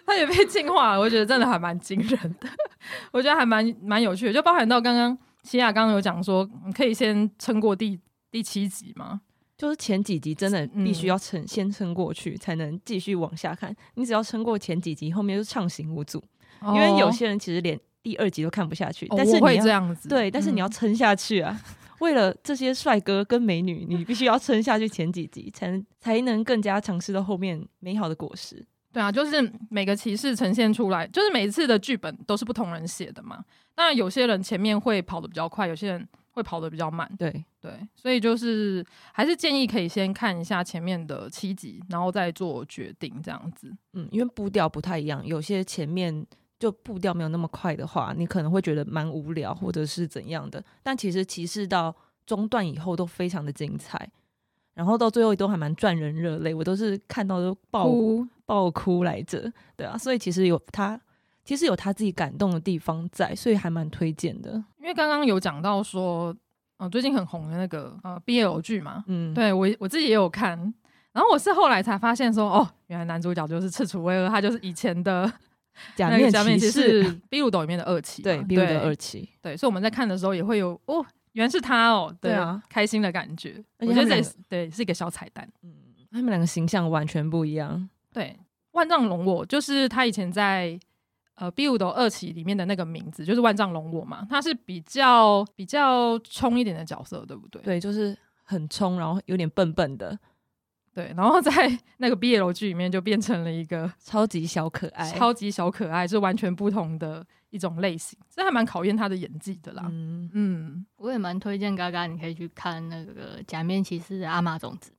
他也被进化了。我觉得真的还蛮惊人的，我觉得还蛮蛮有趣的，就包含到刚刚西雅刚刚有讲说，你可以先撑过第第七集吗？就是前几集真的必须要撑，嗯、先撑过去，才能继续往下看。你只要撑过前几集，后面就畅行无阻。哦、因为有些人其实连第二集都看不下去，哦、但是你会这样子，对，但是你要撑下去啊！嗯、为了这些帅哥跟美女，你必须要撑下去前几集，才能才能更加尝试到后面美好的果实。对啊，就是每个骑士呈现出来，就是每一次的剧本都是不同人写的嘛。当然，有些人前面会跑得比较快，有些人。会跑得比较慢。对对，所以就是还是建议可以先看一下前面的七集，然后再做决定这样子。嗯，因为步调不太一样，有些前面就步调没有那么快的话，你可能会觉得蛮无聊或者是怎样的。但其实骑士到中段以后都非常的精彩，然后到最后都还蛮赚人热泪，我都是看到都爆哭爆哭来着。对啊，所以其实有他。其实有他自己感动的地方在，所以还蛮推荐的。因为刚刚有讲到说，呃，最近很红的那个呃 BL 剧嘛，嗯，对我我自己也有看，然后我是后来才发现说，哦，原来男主角就是赤楚卫二，他就是以前的假面骑士《比鲁斗》里面的二期，对，比鲁斗二期，对，所以我们在看的时候也会有哦，原来是他哦，对啊，开心的感觉，我觉得这也是对是一个小彩蛋，嗯，他们两个形象完全不一样，对，万丈龙我就是他以前在。呃，B 五斗二期里面的那个名字就是万丈龙我嘛，他是比较比较冲一点的角色，对不对？对，就是很冲，然后有点笨笨的，对。然后在 那个 BL 剧里面就变成了一个 超级小可爱，超级小可爱，是完全不同的一种类型，这还蛮考验他的演技的啦。嗯嗯，我也蛮推荐嘎嘎，你可以去看那个假面骑士的阿玛种子，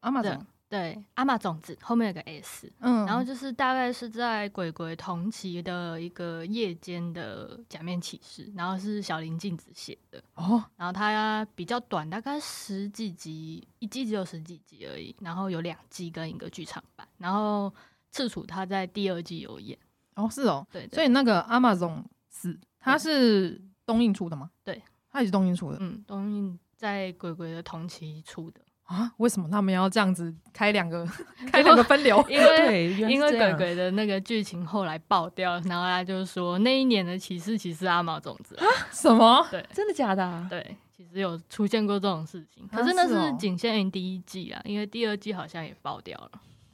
阿玛种。对，阿玛种子后面有个 S，嗯，然后就是大概是在鬼鬼同期的一个夜间的假面骑士，然后是小林镜子写的哦，然后它比较短，大概十几集，一季只有十几集而已，然后有两季跟一个剧场版，然后赤楚他在第二季有演哦，是哦，对，对，所以那个阿玛种子它是东映出的吗？对，它也是东映出的，嗯，东映在鬼鬼的同期出的。啊，为什么他们要这样子开两个 开两个分流？因为因为鬼鬼的那个剧情后来爆掉，然后他就说那一年的骑士其实阿毛种子啊？什么？对，真的假的啊？对，其实有出现过这种事情，可是那是仅限于第一季啊，因为第二季好像也爆掉了。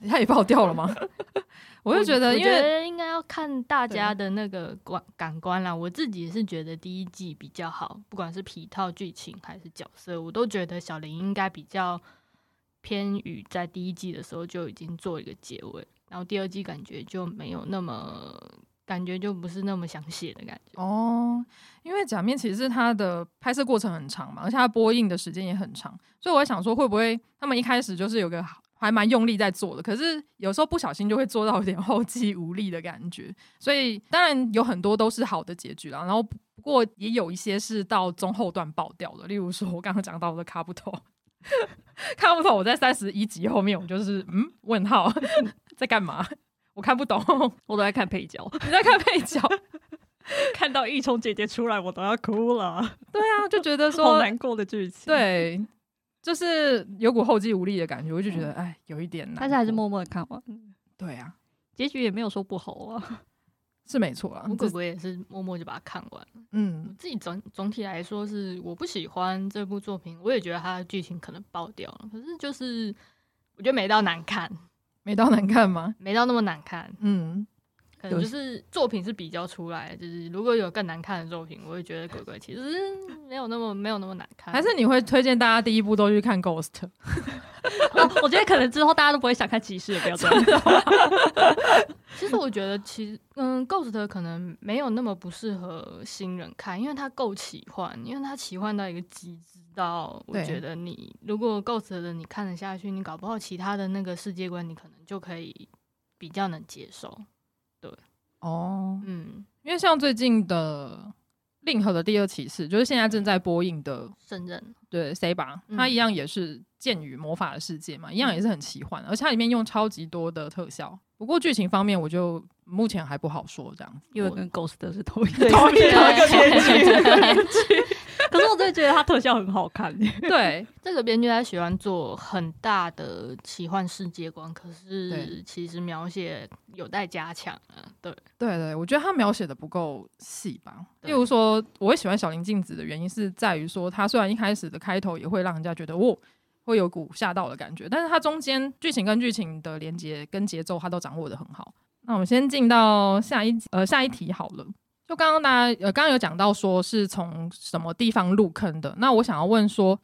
他也爆掉了吗？我就觉得，因为应该要看大家的那个观感官啦。我自己是觉得第一季比较好，不管是皮套剧情还是角色，我都觉得小林应该比较偏于在第一季的时候就已经做一个结尾，然后第二季感觉就没有那么感觉就不是那么想写的感觉哦。因为假面其实它的拍摄过程很长嘛，而且它播映的时间也很长，所以我在想说，会不会他们一开始就是有个。还蛮用力在做的，可是有时候不小心就会做到有点后继无力的感觉。所以当然有很多都是好的结局啦，然后不过也有一些是到中后段爆掉的。例如说，我刚刚讲到的卡布托，卡布托，我在三十一集后面，我就是嗯问号 在干嘛？我看不懂，我都在看配角。你在看配角，看到一冲姐姐出来，我都要哭了。对啊，就觉得说好难过的剧情。对。就是有股后继无力的感觉，我就觉得哎，有一点难。但是还是默默的看完。对啊，结局也没有说不好啊，是没错啊。我哥哥也是默默就把它看完。嗯，我自己总总体来说是我不喜欢这部作品，我也觉得它的剧情可能爆掉了。可是就是我觉得没到难看，没到难看吗？没到那么难看。嗯。可能就是作品是比较出来，就是如果有更难看的作品，我会觉得鬼鬼其实 没有那么没有那么难看。还是你会推荐大家第一部都去看 Ghost？哦，我觉得可能之后大家都不会想看骑士的标准。其实我觉得其实嗯，Ghost 可能没有那么不适合新人看，因为它够奇幻，因为它奇幻到一个极致到，我觉得你如果 Ghost 的你看得下去，你搞不好其他的那个世界观你可能就可以比较能接受。对，哦，嗯，因为像最近的令和的第二骑士，就是现在正在播映的圣刃，对，Saber，它一样也是剑与魔法的世界嘛，一样也是很奇幻，而且它里面用超级多的特效。不过剧情方面，我就目前还不好说这样子，因为跟 Ghost 是同一个同一个 编剧。可是我真的觉得他特效很好看。对，这个编剧他喜欢做很大的奇幻世界观，可是其实描写有待加强啊。对，对对，我觉得他描写的不够细吧。例如说，我会喜欢小林镜子的原因是在于说，他虽然一开始的开头也会让人家觉得哦，会有股吓到的感觉，但是他中间剧情跟剧情的连接跟节奏，他都掌握的很好。那我们先进到下一呃下一题好了。就刚刚大家呃，刚刚有讲到说是从什么地方入坑的。那我想要问说，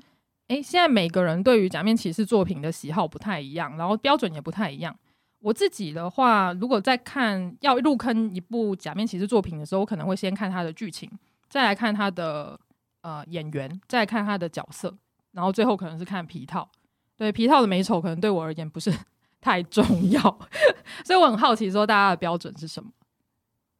诶、现在每个人对于假面骑士作品的喜好不太一样，然后标准也不太一样。我自己的话，如果在看要入坑一部假面骑士作品的时候，我可能会先看它的剧情，再来看它的呃演员，再看它的角色，然后最后可能是看皮套。对，皮套的美丑可能对我而言不是 太重要，所以我很好奇说大家的标准是什么？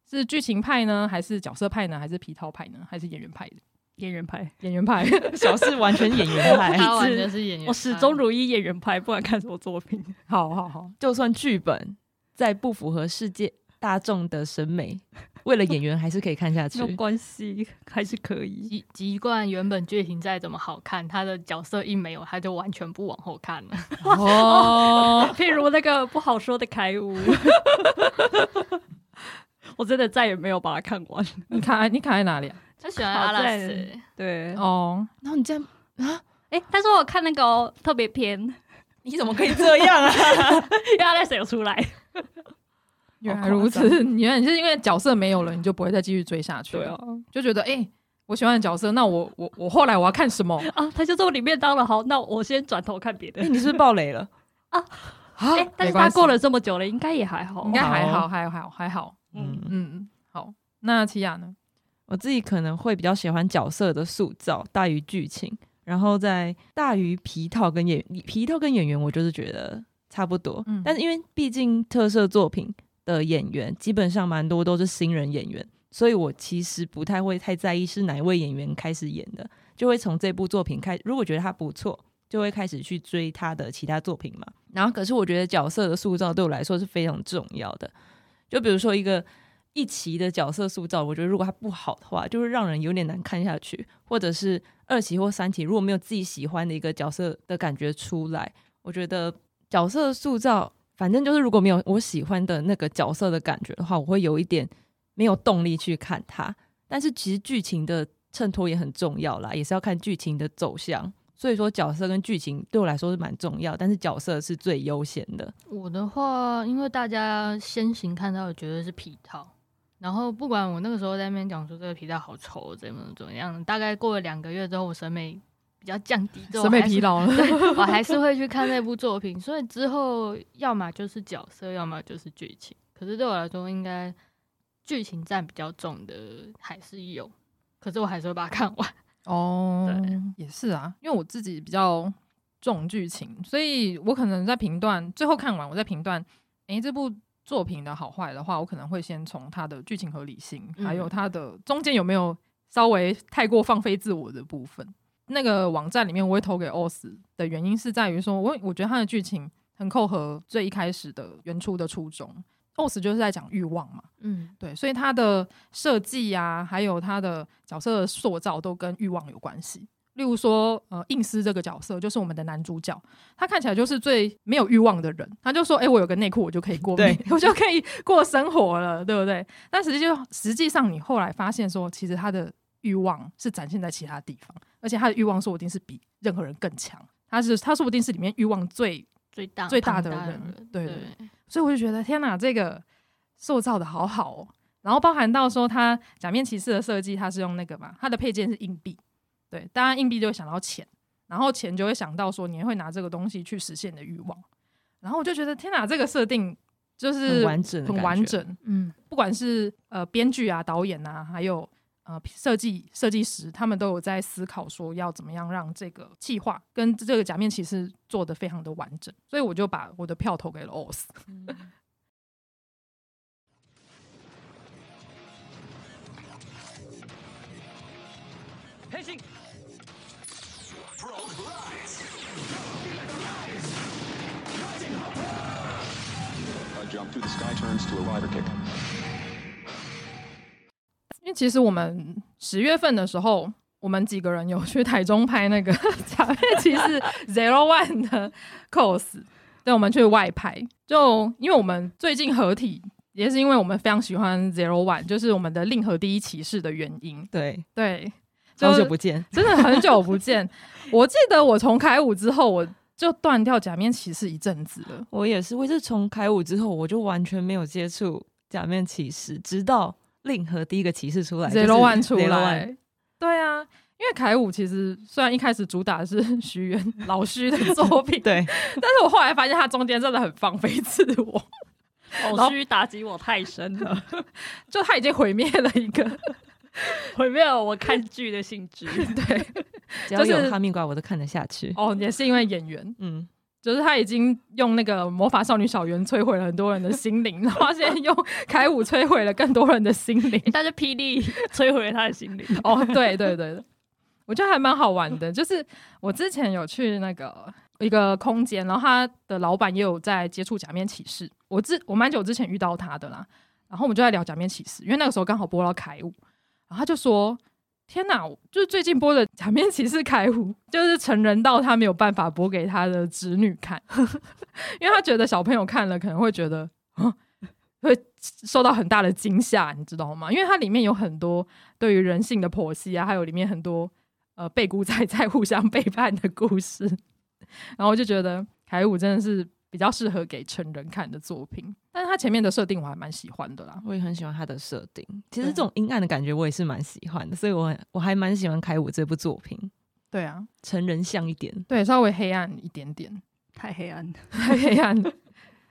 是剧情派呢，还是角色派呢，还是皮套派呢，还是演员派的？演员派，演员派，小四完全演员派，他完全是演员。我始终如一演员派，不管看什么作品。好好好，就算剧本再不符合世界大众的审美，为了演员还是可以看下去。没有关系，还是可以。籍贯原本剧情再怎么好看，他的角色一没有，他就完全不往后看了。哦，譬如那个不好说的凯吾，我真的再也没有把它看完。你卡，你卡在哪里啊？他喜欢阿拉斯，对哦。然后你这样啊？哎、欸，但是我看那个、喔、特别篇，你怎么可以这样啊？因为阿拉斯有出来。原来如此，原来你是因为角色没有了，你就不会再继续追下去了。啊、就觉得哎、欸，我喜欢的角色，那我我我后来我要看什么啊？他就这么里面当了好，那我先转头看别的。哎、欸，你是不是爆雷了啊？啊、欸，但是他过了这么久了，应该也还好，应该还好，还好，还好。嗯嗯，好。那齐雅呢？我自己可能会比较喜欢角色的塑造大于剧情，然后在大于皮套跟演皮套跟演员，我就是觉得差不多。嗯，但是因为毕竟特色作品的演员基本上蛮多都是新人演员，所以我其实不太会太在意是哪一位演员开始演的，就会从这部作品开，如果觉得他不错，就会开始去追他的其他作品嘛。然后可是我觉得角色的塑造对我来说是非常重要的，就比如说一个。一期的角色塑造，我觉得如果它不好的话，就会让人有点难看下去。或者是二期或三期，如果没有自己喜欢的一个角色的感觉出来，我觉得角色塑造，反正就是如果没有我喜欢的那个角色的感觉的话，我会有一点没有动力去看它。但是其实剧情的衬托也很重要啦，也是要看剧情的走向。所以说角色跟剧情对我来说是蛮重要，但是角色是最优先的。我的话，因为大家先行看到的绝对是皮套。然后不管我那个时候在那边讲说这个皮套好丑，怎么怎么样，大概过了两个月之后，我审美比较降低，审美疲劳了，我还是会去看那部作品。所以之后要么就是角色，要么就是剧情。可是对我来说，应该剧情占比较重的还是有。可是我还是会把它看完。哦，对，也是啊，因为我自己比较重剧情，所以我可能在评断最后看完，我在评断，诶，这部。作品的好坏的话，我可能会先从它的剧情合理性，还有它的中间有没有稍微太过放飞自我的部分。那个网站里面我会投给 OS 的原因是在于说，我我觉得它的剧情很扣合最一开始的原初的初衷。OS 就是在讲欲望嘛，嗯，对，所以它的设计啊，还有它的角色的塑造都跟欲望有关系。例如说，呃，应思这个角色就是我们的男主角，他看起来就是最没有欲望的人。他就说：“哎、欸，我有个内裤，我就可以过，对 我就可以过生活了，对不对？”但实际就实际上，你后来发现说，其实他的欲望是展现在其他地方，而且他的欲望说不定是比任何人更强。他是他说不定是里面欲望最最大最大的人，对，对，对。所以我就觉得，天哪，这个塑造的好好哦。然后包含到说，他假面骑士的设计，他是用那个嘛，他的配件是硬币。对，当然硬币就会想到钱，然后钱就会想到说你会拿这个东西去实现你的欲望，然后我就觉得天哪，这个设定就是很完整，很完整。嗯，不管是呃编剧啊、导演啊，还有呃设计设计师，他们都有在思考说要怎么样让这个计划跟这个假面骑士做得非常的完整，所以我就把我的票投给了 OS。嗯因为其实我们十月份的时候，我们几个人有去台中拍那个假面骑士 Zero One 的 cos，对，我们去外拍。就因为我们最近合体，也是因为我们非常喜欢 Zero One，就是我们的令和第一骑士的原因。对对，好久不见，真的很久不见。我记得我从开五之后，我。就断掉假面骑士一阵子了。我也是，我是从开五之后，我就完全没有接触假面骑士，直到令和第一个骑士出来，Zero One 出来。对啊，因为凯武其实虽然一开始主打的是徐元老徐的作品，对，但是我后来发现他中间真的很放飞自我，老徐打击我太深了，就他已经毁灭了一个 毁灭了我看剧的兴致。对，只要有哈密瓜，我都看得下去。哦，也是因为演员，嗯，就是他已经用那个魔法少女小圆摧毁了很多人的心灵，然后现在用铠武摧毁了更多人的心灵，但是霹雳摧毁了他的心灵。哦，对对对，我觉得还蛮好玩的。就是我之前有去那个一个空间，然后他的老板也有在接触假面骑士，我之我蛮久之前遇到他的啦。然后我们就在聊假面骑士，因为那个时候刚好播到凯五，然后他就说：“天哪，就是最近播的假面骑士凯五，就是成人到他没有办法播给他的侄女看，因为他觉得小朋友看了可能会觉得，会受到很大的惊吓，你知道吗？因为它里面有很多对于人性的剖析啊，还有里面很多呃被孤仔 在互相背叛的故事，然后我就觉得凯五真的是。”比较适合给成人看的作品，但是他前面的设定我还蛮喜欢的啦，我也很喜欢他的设定。其实这种阴暗的感觉我也是蛮喜欢的，所以我我还蛮喜欢开武这部作品。对啊，成人像一点，对，稍微黑暗一点点，太黑暗，太黑暗。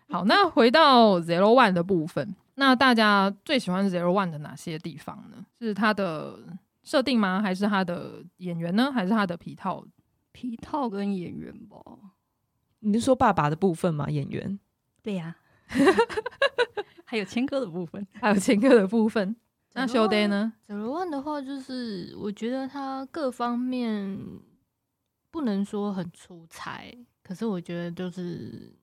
好，那回到 Zero One 的部分，那大家最喜欢 Zero One 的哪些地方呢？是他的设定吗？还是他的演员呢？还是他的皮套？皮套跟演员吧。你是说爸爸的部分吗？演员？对呀、啊，还有千歌的部分，还有千歌的部分。那修 day 呢？Zero One 的话，就是我觉得他各方面不能说很出彩，可是我觉得就是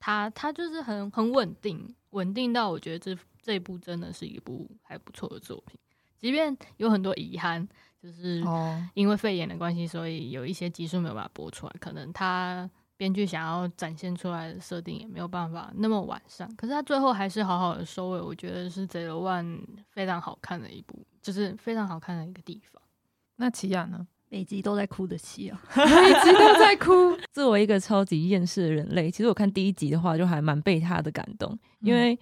他他就是很很稳定，稳定到我觉得这这一部真的是一部还不错的作品，即便有很多遗憾，就是因为肺炎的关系，所以有一些集数没有办法播出来，可能他。编剧想要展现出来的设定也没有办法那么完善，可是他最后还是好好的收尾，我觉得是 Zero One 非常好看的一部，就是非常好看的一个地方。那奇亚呢？每集都在哭的奇啊，每集都在哭。作为一个超级厌世的人类，其实我看第一集的话，就还蛮被他的感动，因为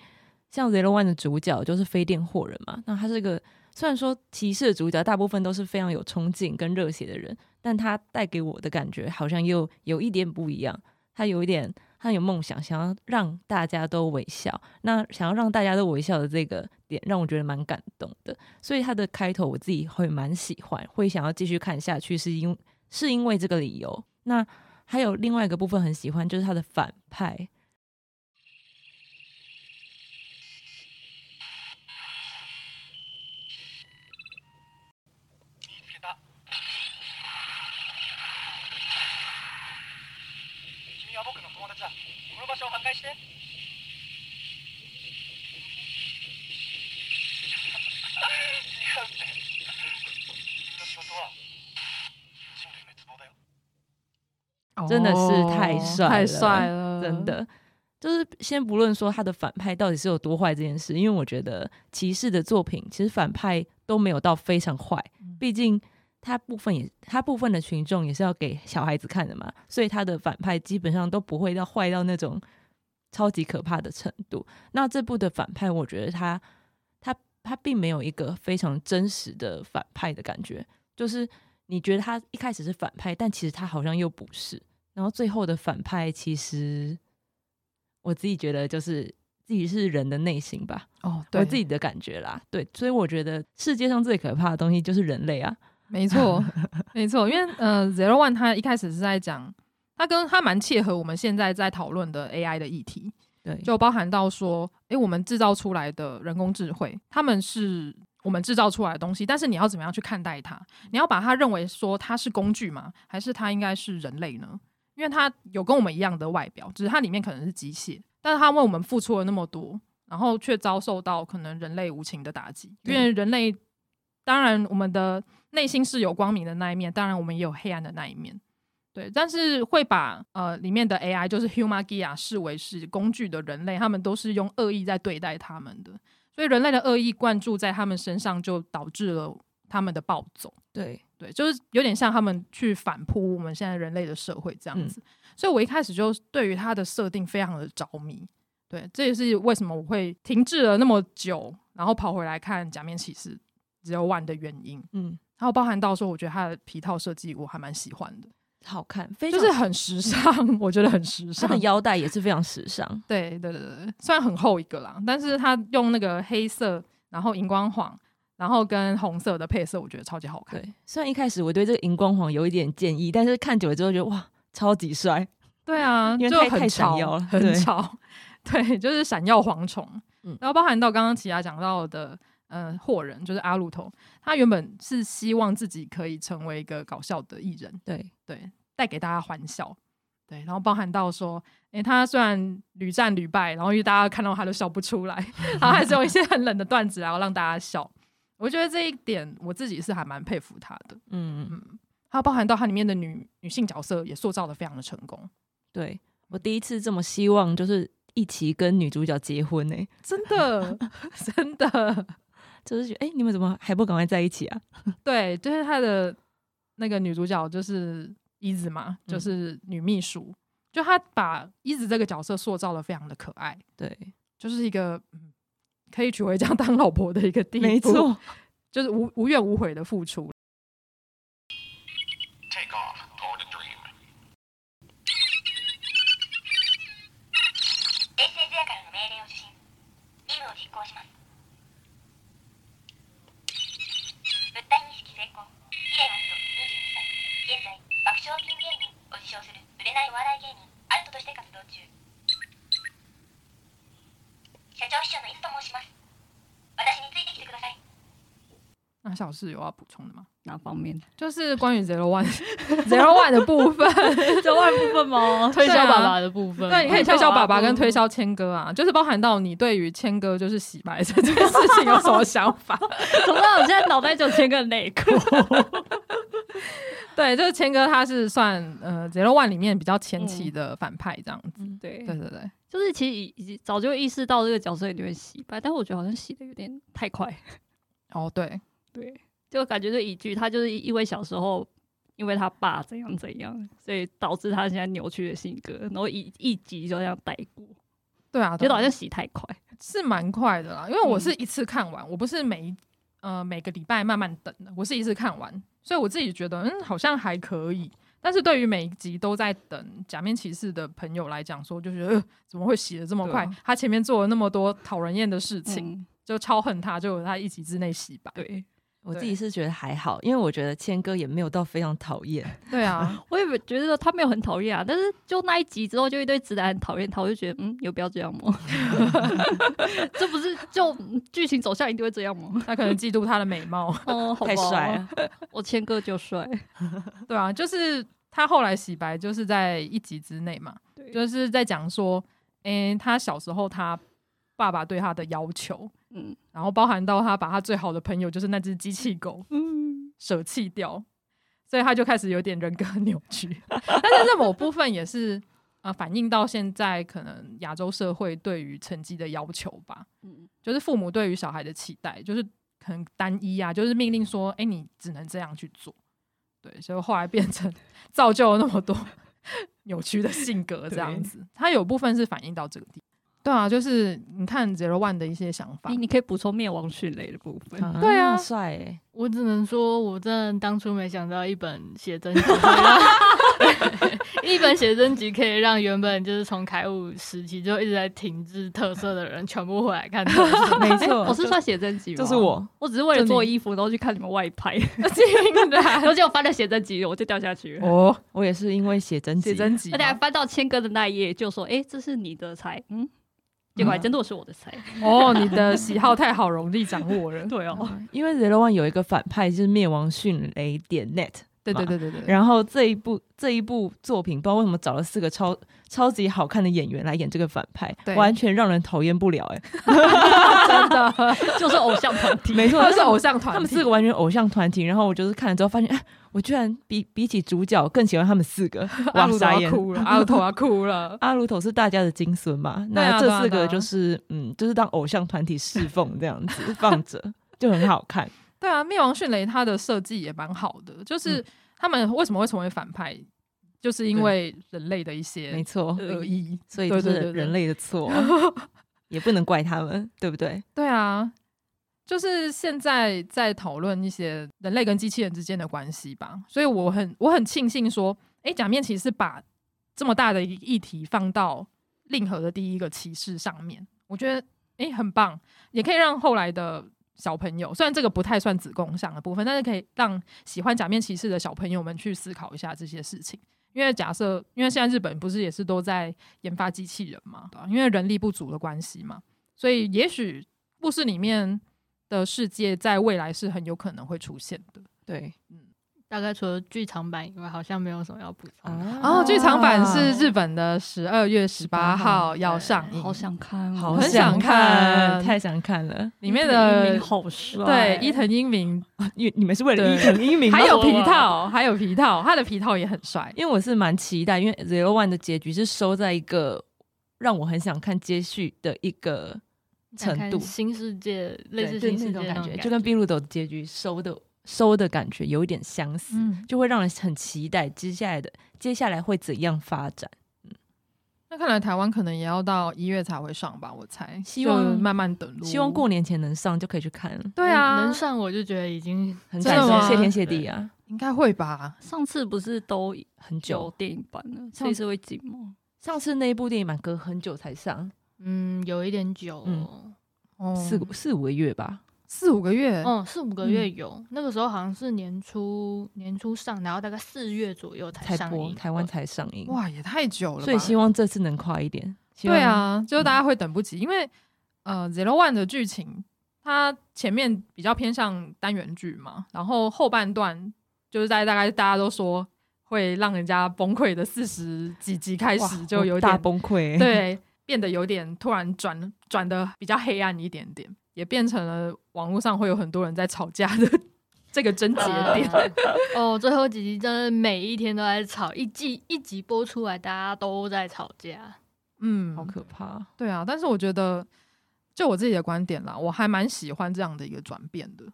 像 Zero One 的主角就是飞电货人嘛，那他是一个虽然说骑士的主角大部分都是非常有冲劲跟热血的人。但他带给我的感觉好像又有一点不一样，他有一点，他有梦想，想要让大家都微笑。那想要让大家都微笑的这个点，让我觉得蛮感动的。所以他的开头我自己会蛮喜欢，会想要继续看下去，是因是因为这个理由。那还有另外一个部分很喜欢，就是他的反派。真的是太帅了，太帅了！真的，就是先不论说他的反派到底是有多坏这件事，因为我觉得骑士的作品其实反派都没有到非常坏，毕竟他部分也他部分的群众也是要给小孩子看的嘛，所以他的反派基本上都不会到坏到那种超级可怕的程度。那这部的反派，我觉得他他他并没有一个非常真实的反派的感觉，就是你觉得他一开始是反派，但其实他好像又不是。然后最后的反派，其实我自己觉得就是自己是人的内心吧。哦，对，我自己的感觉啦。对，所以我觉得世界上最可怕的东西就是人类啊。没错，没错。因为呃，Zero One 他一开始是在讲，他跟它蛮切合我们现在在讨论的 AI 的议题。对，就包含到说，诶，我们制造出来的人工智慧，他们是我们制造出来的东西，但是你要怎么样去看待它？你要把它认为说它是工具吗？还是它应该是人类呢？因为它有跟我们一样的外表，只是它里面可能是机械，但是它为我们付出了那么多，然后却遭受到可能人类无情的打击。因为人类，当然我们的内心是有光明的那一面，当然我们也有黑暗的那一面，对。但是会把呃里面的 AI 就是 Humagia 视为是工具的人类，他们都是用恶意在对待他们的，所以人类的恶意灌注在他们身上，就导致了他们的暴走。对。对，就是有点像他们去反扑我们现在人类的社会这样子，嗯、所以我一开始就对于它的设定非常的着迷。对，这也是为什么我会停滞了那么久，然后跑回来看《假面骑士 Zero One》的原因。嗯，然后包含到说，我觉得它的皮套设计我还蛮喜欢的，好看，就是很时尚，我觉得很时尚。它的腰带也是非常时尚。对对对对，虽然很厚一个啦，但是他用那个黑色，然后荧光黄。然后跟红色的配色，我觉得超级好看。对，虽然一开始我对这个荧光黄有一点建议，但是看久了之后觉得哇，超级帅。对啊，因为太太闪耀了，很潮。对，就是闪耀蝗虫。嗯，然后包含到刚刚其他讲到的，呃，霍人就是阿鲁头，他原本是希望自己可以成为一个搞笑的艺人，对对，带给大家欢笑。对，然后包含到说，诶，他虽然屡战屡败，然后因为大家看到他都笑不出来，然后还是有一些很冷的段子，然后让大家笑。我觉得这一点我自己是还蛮佩服他的。嗯嗯，还有包含到他里面的女女性角色也塑造的非常的成功。对，我第一次这么希望就是一起跟女主角结婚呢、欸，真的 真的就是觉得哎、欸，你们怎么还不赶快在一起啊？对，就是他的那个女主角就是。伊子嘛，就是女秘书，嗯、就她把伊子这个角色塑造的非常的可爱，对，就是一个可以娶回家当老婆的一个地步，没错，就是无无怨无悔的付出。那小事有要补充的吗？哪方面？就是关于 Zero One Zero One 的部分，Zero One 部分吗？推销爸爸的部分。对，你可以推销爸爸跟推销谦哥啊，就是包含到你对于谦哥就是洗白这件事情有什么想法？怎么办？我现在脑袋就千歌内裤。对，就是谦哥，他是算呃 Zero One 里面比较前期的反派这样子。嗯、对，对对对，就是其实已经早就意识到这个角色一定会洗白，但是我觉得好像洗的有点太快。哦，对。对，就感觉这一句，他就是因为小时候，因为他爸怎样怎样，所以导致他现在扭曲的性格，然后一一集就这样带过。对啊，觉得好像洗太快，是蛮快的啦。因为我是一次看完，嗯、我不是每一呃每个礼拜慢慢等的，我是一次看完，所以我自己觉得嗯好像还可以。但是对于每一集都在等假面骑士的朋友来讲说，就觉得、呃、怎么会洗的这么快？啊、他前面做了那么多讨人厌的事情，嗯、就超恨他，就他一集之内洗白。对。我自己是觉得还好，因为我觉得谦哥也没有到非常讨厌。对啊，我也觉得他没有很讨厌啊，但是就那一集之后，就一堆直男很讨厌他，我就觉得嗯，有必要这样吗？这不是就剧情走向一定会这样吗？他可能嫉妒他的美貌哦，好太帅了。我谦哥就帅，对啊，就是他后来洗白，就是在一集之内嘛，就是在讲说，诶、欸，他小时候他爸爸对他的要求。嗯，然后包含到他把他最好的朋友，就是那只机器狗，嗯，舍弃掉，所以他就开始有点人格扭曲。但是这某部分也是啊、呃，反映到现在可能亚洲社会对于成绩的要求吧。嗯，就是父母对于小孩的期待，就是很单一啊，就是命令说，哎，你只能这样去做。对，所以后来变成造就了那么多 扭曲的性格，这样子。他有部分是反映到这个地方。对啊，就是你看 Zero One 的一些想法，你你可以补充灭亡迅雷的部分。啊对啊，帅欸！我只能说，我真的当初没想到一本写真集，一本写真集可以让原本就是从凯悟时期就一直在停滞特色的人全部回来看。没错，我是算写真集吗？就是我，我只是为了做衣服，然后去看你们外拍，然后就翻了写真集，我就掉下去。哦，我也是因为写真集，写真集，而且还翻到千哥的那一页，就说：“哎，这是你的菜。”嗯。结果还真的是我的菜哦！你的喜好太好，容易掌握了。对哦，因为 Zero One 有一个反派就是灭亡迅雷点 net，对对对对对。然后这一部这一部作品，不知道为什么找了四个超超级好看的演员来演这个反派，完全让人讨厌不了哎！真的 就是偶像团体，没错，就是偶像团体，他们四个完全偶像团体。然后我就是看了之后发现，哎。我居然比比起主角更喜欢他们四个，阿鲁头要哭了，阿鲁头要哭了，阿鲁头是大家的精髓嘛？那这四个就是嗯，就是当偶像团体侍奉这样子放着，就很好看。对啊，灭亡迅雷它的设计也蛮好的，就是他们为什么会成为反派，就是因为人类的一些没错恶意，所以就是人类的错，也不能怪他们，对不对？对啊。就是现在在讨论一些人类跟机器人之间的关系吧，所以我很我很庆幸说，哎、假面骑士把这么大的一个议题放到令和的第一个骑士上面，我觉得哎、很棒，也可以让后来的小朋友，虽然这个不太算子宫上的部分，但是可以让喜欢假面骑士的小朋友们去思考一下这些事情。因为假设，因为现在日本不是也是都在研发机器人嘛，对吧？因为人力不足的关系嘛，所以也许故事里面的世界在未来是很有可能会出现的。对，嗯。大概除了剧场版以外，好像没有什么要补充。哦，剧场版是日本的十二月十八号要上映，好想看，好想看，太想看了。里面的好帅，对，伊藤英明，你你们是为了伊藤英明，还有皮套，还有皮套，他的皮套也很帅。因为我是蛮期待，因为 Zero One 的结局是收在一个让我很想看接续的一个程度，新世界类似新世界那种感觉，就跟碧露斗的结局收的。收的感觉有一点相似，嗯、就会让人很期待接下来的接下来会怎样发展。嗯，那看来台湾可能也要到一月才会上吧？我猜，希望慢慢等，希望过年前能上就可以去看了。对啊，能上我就觉得已经很感谢，谢天谢地啊！应该会吧？上次不是都很久电影版了，这次会紧吗？上次那一部电影版隔很久才上，嗯，有一点久，嗯，四四五个月吧。四五个月，嗯，四五个月有，嗯、那个时候好像是年初年初上，然后大概四月左右才上映，台湾才上映，哇，也太久了，所以希望这次能快一点。对啊，就是大家会等不及，嗯、因为呃，Zero One 的剧情它前面比较偏向单元剧嘛，然后后半段就是在大概大家都说会让人家崩溃的四十几集开始就有点大崩溃，对，变得有点突然转转的比较黑暗一点点。也变成了网络上会有很多人在吵架的这个症结点 哦，最后几集真的每一天都在吵，一季一集播出来，大家都在吵架，嗯，好可怕。对啊，但是我觉得，就我自己的观点啦，我还蛮喜欢这样的一个转变的。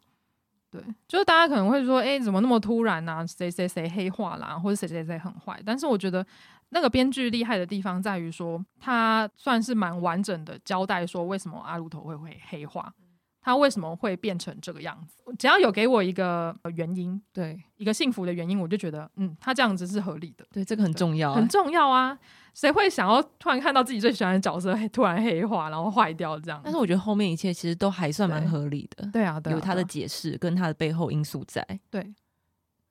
对，就是大家可能会说，哎、欸，怎么那么突然啊？谁谁谁黑化啦，或者谁谁谁很坏？但是我觉得。那个编剧厉害的地方在于说，他算是蛮完整的交代说，为什么阿鲁头会会黑化，他为什么会变成这个样子。只要有给我一个原因，对一个幸福的原因，我就觉得，嗯，他这样子是合理的。对，这个很重要，很重要啊！谁会想要突然看到自己最喜欢的角色突然黑化，然后坏掉这样？但是我觉得后面一切其实都还算蛮合理的。对啊，对啊，有他的解释跟他的背后因素在。对。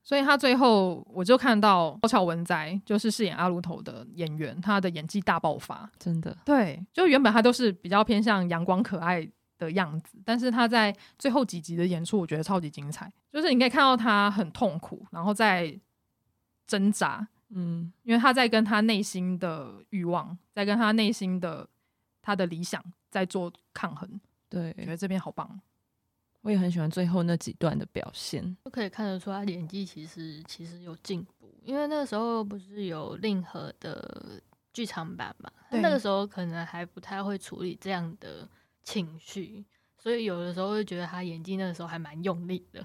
所以他最后，我就看到高桥文哉就是饰演阿鲁头的演员，他的演技大爆发，真的。对，就原本他都是比较偏向阳光可爱的样子，但是他在最后几集的演出，我觉得超级精彩。就是你可以看到他很痛苦，然后在挣扎，嗯，因为他在跟他内心的欲望，在跟他内心的他的理想在做抗衡。对，觉得这边好棒。我也很喜欢最后那几段的表现，就可以看得出他演技其实其实有进步。因为那个时候不是有令和的剧场版嘛，那个时候可能还不太会处理这样的情绪，所以有的时候会觉得他演技那个时候还蛮用力的。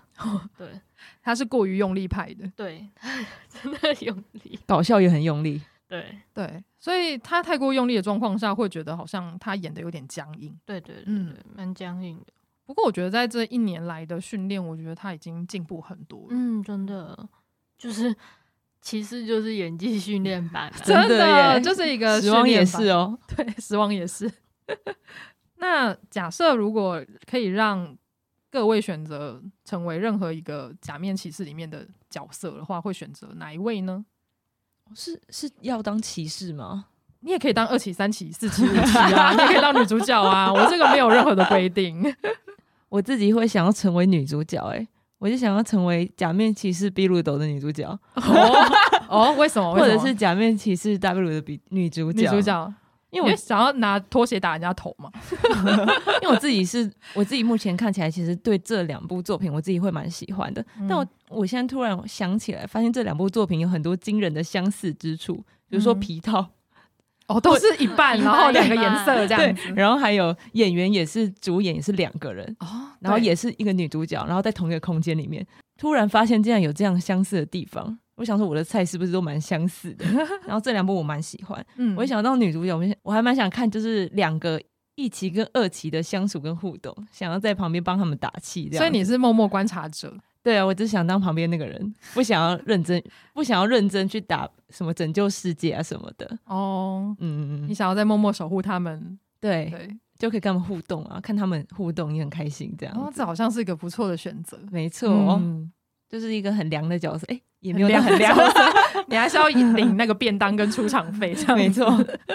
对，他是过于用力派的，对，真的用力，搞笑也很用力。对对，所以他太过用力的状况下，会觉得好像他演的有点僵硬。对对对，嗯，蛮僵硬的。不过我觉得在这一年来的训练，我觉得他已经进步很多了。嗯，真的，就是其实就是演技训练版，真的，就是一个死亡也是哦，对，死亡也是。那假设如果可以让各位选择成为任何一个假面骑士里面的角色的话，会选择哪一位呢？是是要当骑士吗？你也可以当二骑、三骑、四骑、五骑啊，你也可以当女主角啊，我这个没有任何的规定。我自己会想要成为女主角，哎，我就想要成为假面骑士比鲁斗的女主角。哦，哦，为什么？或者是假面骑士 W 的比女主角？女主角，因为我想要拿拖鞋打人家头嘛。因为我自己是，我自己目前看起来，其实对这两部作品，我自己会蛮喜欢的。嗯、但我我现在突然想起来，发现这两部作品有很多惊人的相似之处，比如说皮套。嗯哦，都是一半，然后两个颜色这样子，然后还有演员也是主演，也是两个人哦，然后也是一个女主角，然后在同一个空间里面，突然发现竟然有这样相似的地方，我想说我的菜是不是都蛮相似的？然后这两部我蛮喜欢，嗯，我一想到女主角，我我还蛮想看，就是两个一期跟二期的相处跟互动，想要在旁边帮他们打气，这样。所以你是默默观察者。对啊，我只想当旁边那个人，不想要认真，不想要认真去打什么拯救世界啊什么的。哦，嗯，你想要在默默守护他们。对对，就可以跟他们互动啊，看他们互动也很开心，这样。哦，这好像是一个不错的选择，没错，嗯，就是一个很凉的角色，哎、欸，也没有凉很凉，你还是要领那个便当跟出场费，这样没错，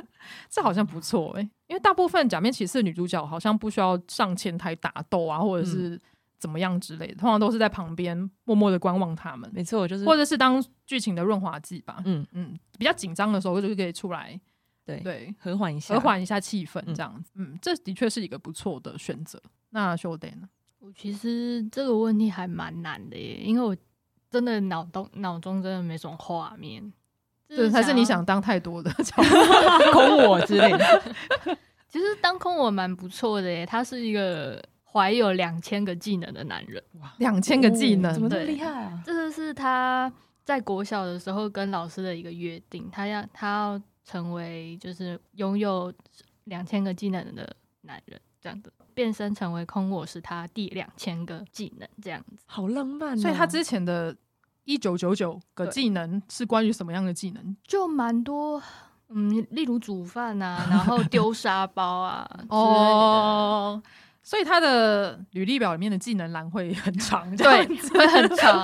这好像不错哎、欸，因为大部分假面骑士女主角好像不需要上前台打斗啊，或者是怎么样之类的，通常都是在旁边默默的观望他们，没错，就是或者是当剧情的润滑剂吧，嗯嗯，比较紧张的时候就可以出来。对对，和缓一下，和缓一下气氛，这样子，嗯，嗯，这的确是一个不错的选择。那修德呢？我其实这个问题还蛮难的耶，因为我真的脑中脑中真的没什么画面，对，还是你想当太多的 空我之类的。其实当空我蛮不错的耶，他是一个怀有两千个技能的男人，哇，两千个技能，怎么这么厉害啊？这个是他在国小的时候跟老师的一个约定，他要他要。成为就是拥有两千个技能的男人，这样子变身成为空我是他第两千个技能，这样子好浪漫。所以他之前的一九九九个技能是关于什么样的技能？就蛮多，嗯，例如煮饭啊，然后 丢沙包啊。哦，所以他的履历表里面的技能栏会很长，对，会很长，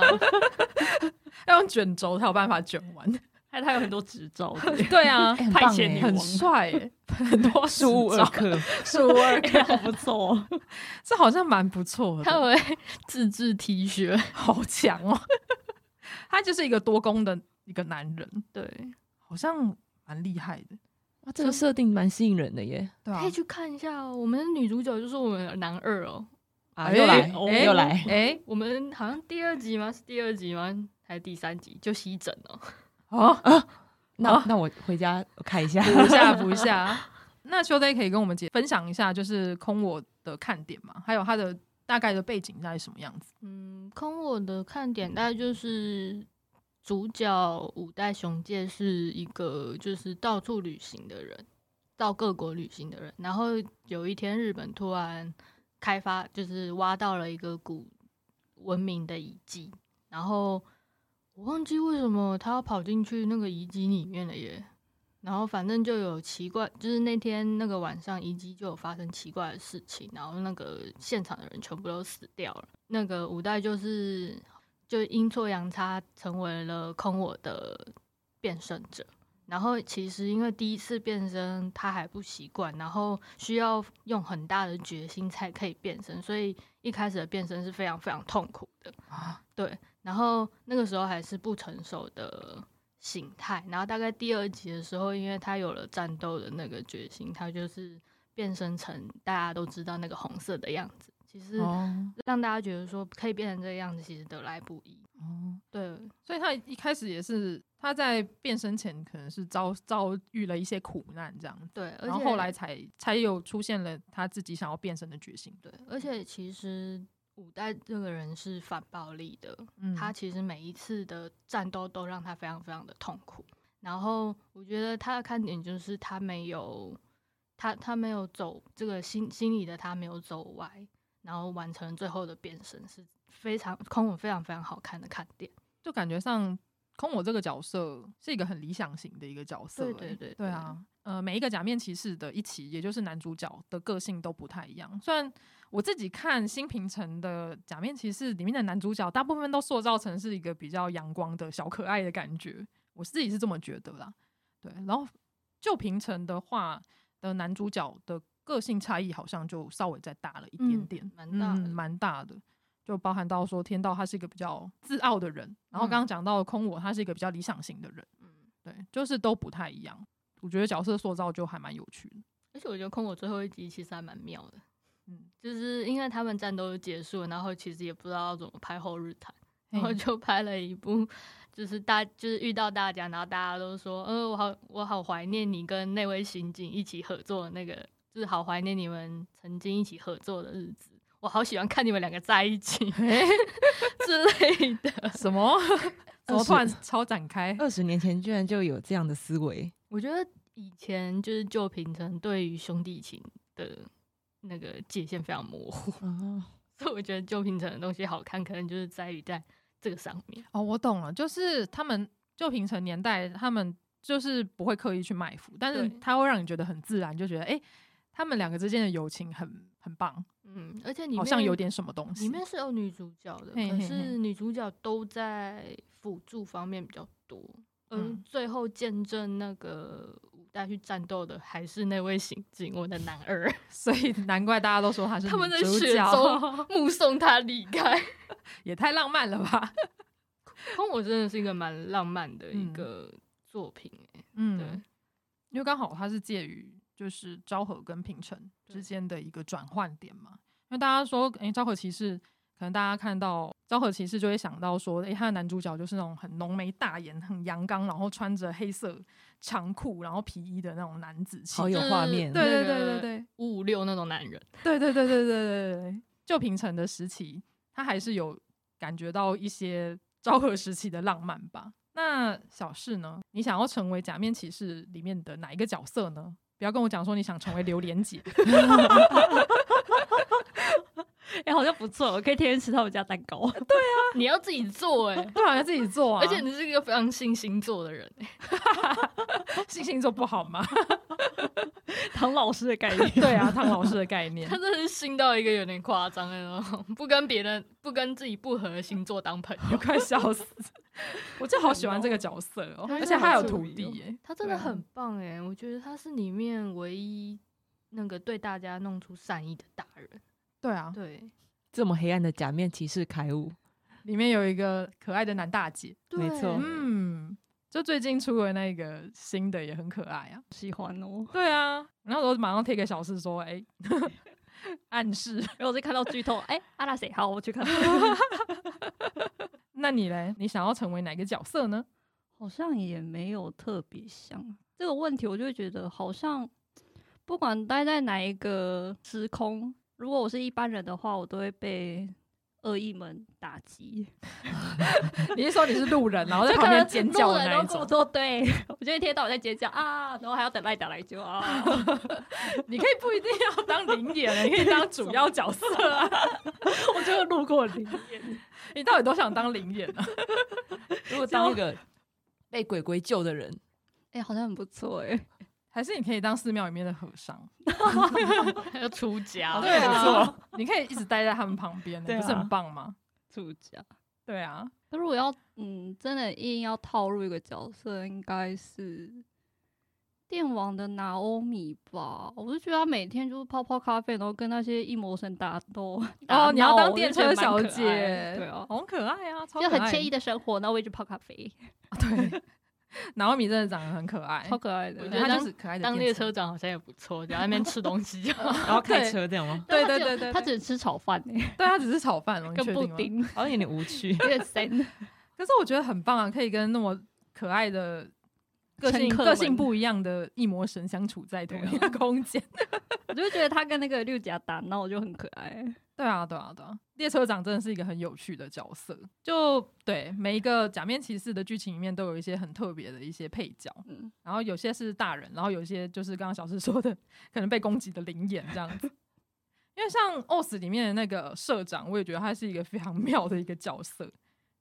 要用卷轴才有办法卷完。他有很多执照，对。啊，派遣女王。很帅，很多数二课，数二课。好不错，这好像蛮不错的。他会自制 T 恤，好强哦！他就是一个多功的一个男人，对，好像蛮厉害的。哇，这个设定蛮吸引人的耶，对啊，可以去看一下哦。我们的女主角就是我们的男二哦，啊，又来，又来，哎，我们好像第二集吗？是第二集吗？还是第三集就西整哦？哦啊，那、哦、那我回家看一下，补一下补一下。那秋 day 可以跟我们姐分享一下，就是空我的看点嘛，还有它的大概的背景大概什么样子？嗯，空我的看点大概就是主角五代雄介是一个就是到处旅行的人，到各国旅行的人。然后有一天日本突然开发，就是挖到了一个古文明的遗迹，然后。我忘记为什么他要跑进去那个遗迹里面了耶，然后反正就有奇怪，就是那天那个晚上遗迹就有发生奇怪的事情，然后那个现场的人全部都死掉了。那个五代就是就阴错阳差成为了空我的变身者，然后其实因为第一次变身他还不习惯，然后需要用很大的决心才可以变身，所以一开始的变身是非常非常痛苦的啊，对。然后那个时候还是不成熟的形态，然后大概第二集的时候，因为他有了战斗的那个决心，他就是变身成大家都知道那个红色的样子。其实让大家觉得说可以变成这个样子，其实得来不易。哦，对，所以他一开始也是他在变身前可能是遭遭遇了一些苦难这样，对，然后后来才才有出现了他自己想要变身的决心。对，而且其实。五代这个人是反暴力的，嗯，他其实每一次的战斗都让他非常非常的痛苦。然后我觉得他的看点就是他没有，他他没有走这个心心里的他没有走歪，然后完成最后的变身是非常空我非常非常好看的看点，就感觉上空我这个角色是一个很理想型的一个角色，欸，对对对，对，对啊，呃，每一个假面骑士的一起，也就是男主角的个性都不太一样，虽然。我自己看新平成的假面骑士里面的男主角，大部分都塑造成是一个比较阳光的小可爱的感觉，我自己是这么觉得啦。对，然后旧平成的话的男主角的个性差异好像就稍微再大了一点点，蛮、嗯、大的，蛮、嗯、大的，就包含到说天道他是一个比较自傲的人，然后刚刚讲到空我他是一个比较理想型的人，嗯，对，就是都不太一样。我觉得角色塑造就还蛮有趣的，而且我觉得空我最后一集其实还蛮妙的。嗯，就是因为他们战斗结束，然后其实也不知道要怎么拍后日谈，然后就拍了一部，就是大就是遇到大家，然后大家都说，呃，我好我好怀念你跟那位刑警一起合作的那个，就是好怀念你们曾经一起合作的日子，我好喜欢看你们两个在一起 之类的。什么？怎么突然超展开？二十年前居然就有这样的思维？我觉得以前就是旧平成对于兄弟情的。那个界限非常模糊，哦，所以我觉得旧平成的东西好看，可能就是在于在这个上面。哦，我懂了，就是他们旧平成年代，他们就是不会刻意去卖腐，但是他会让你觉得很自然，就觉得哎、欸，他们两个之间的友情很很棒，嗯，而且好像有点什么东西。里面是有女主角的，可是女主角都在辅助方面比较多，嗯，最后见证那个五代去战斗的还是那位刑警我的男二，所以难怪大家都说他是 他们在雪中 目送他离开，也太浪漫了吧！空我真的是一个蛮浪漫的一个作品，嗯，对，因为刚好他是介于。就是昭和跟平成之间的一个转换点嘛，因为大家说，诶、欸，昭和骑士可能大家看到昭和骑士就会想到说，诶、欸，他的男主角就是那种很浓眉大眼、很阳刚，然后穿着黑色长裤，然后皮衣的那种男子气，好有画面。对对对对对，五五六那种男人。对对对对对对对，就平成的时期，他还是有感觉到一些昭和时期的浪漫吧。那小事呢？你想要成为假面骑士里面的哪一个角色呢？不要跟我讲说你想成为榴莲姐，哎、欸，好像不错，我可以天天吃他们家蛋糕。对啊，你要自己做哎、欸，对啊，要自己做啊，而且你是一个非常信星座的人、欸，信星座不好吗？唐老师的概念，对啊，唐老师的概念，他真的是信到一个有点夸张的那种，不跟别人、不跟自己不合的星座当朋友，快笑死！我就好喜欢这个角色哦，而且他有徒弟耶，他真的很棒哎，我觉得他是里面唯一那个对大家弄出善意的大人。对啊，对，这么黑暗的假面骑士开悟，里面有一个可爱的男大姐，没错，嗯。就最近出的那个新的也很可爱啊，喜欢哦。对啊，然后我马上贴给小四说，哎、欸，暗示，然后我就看到剧透，哎、欸，阿拉谁？好，我去看。那你嘞？你想要成为哪个角色呢？好像也没有特别想这个问题，我就觉得好像不管待在哪一个时空，如果我是一般人的话，我都会被。恶意们打击，你是说你是路人，然后在旁边尖叫的那一种？都对，我就一天到晚在尖叫啊，然后还要等赖打来救啊。你可以不一定要当临演，你可以当主要角色啊。我就路过灵眼，你到底多想当灵眼啊？如果当一个被鬼鬼救的人，哎、欸，好像很不错哎、欸。还是你可以当寺庙里面的和尚，要出家，对啊，你可以一直待在他们旁边，不是很棒吗？出家，对啊。那如果要嗯，真的硬要套入一个角色，应该是电王的拿欧米吧？我就觉得他每天就是泡泡咖啡，然后跟那些异魔神打斗。哦，你要当电车小姐，对啊，好可爱啊，就很惬意的生活，然后我一直泡咖啡，对。娜欧米真的长得很可爱，超可爱的。我觉得他就是可爱的。当列车长好像也不错，在那边吃东西，然后开车这样吗？对对对对，他只是吃炒饭诶，对他只是炒饭，跟布丁，好像有点无趣，有点深。可是我觉得很棒啊，可以跟那么可爱的、个性个性不一样的异魔神相处在同一个空间。我就觉得他跟那个六甲打闹就很可爱。对啊，对啊，对啊！列车长真的是一个很有趣的角色。就对每一个假面骑士的剧情里面，都有一些很特别的一些配角。嗯，然后有些是大人，然后有些就是刚刚小释说的，可能被攻击的灵眼这样子。因为像 OS 里面的那个社长，我也觉得他是一个非常 妙的一个角色。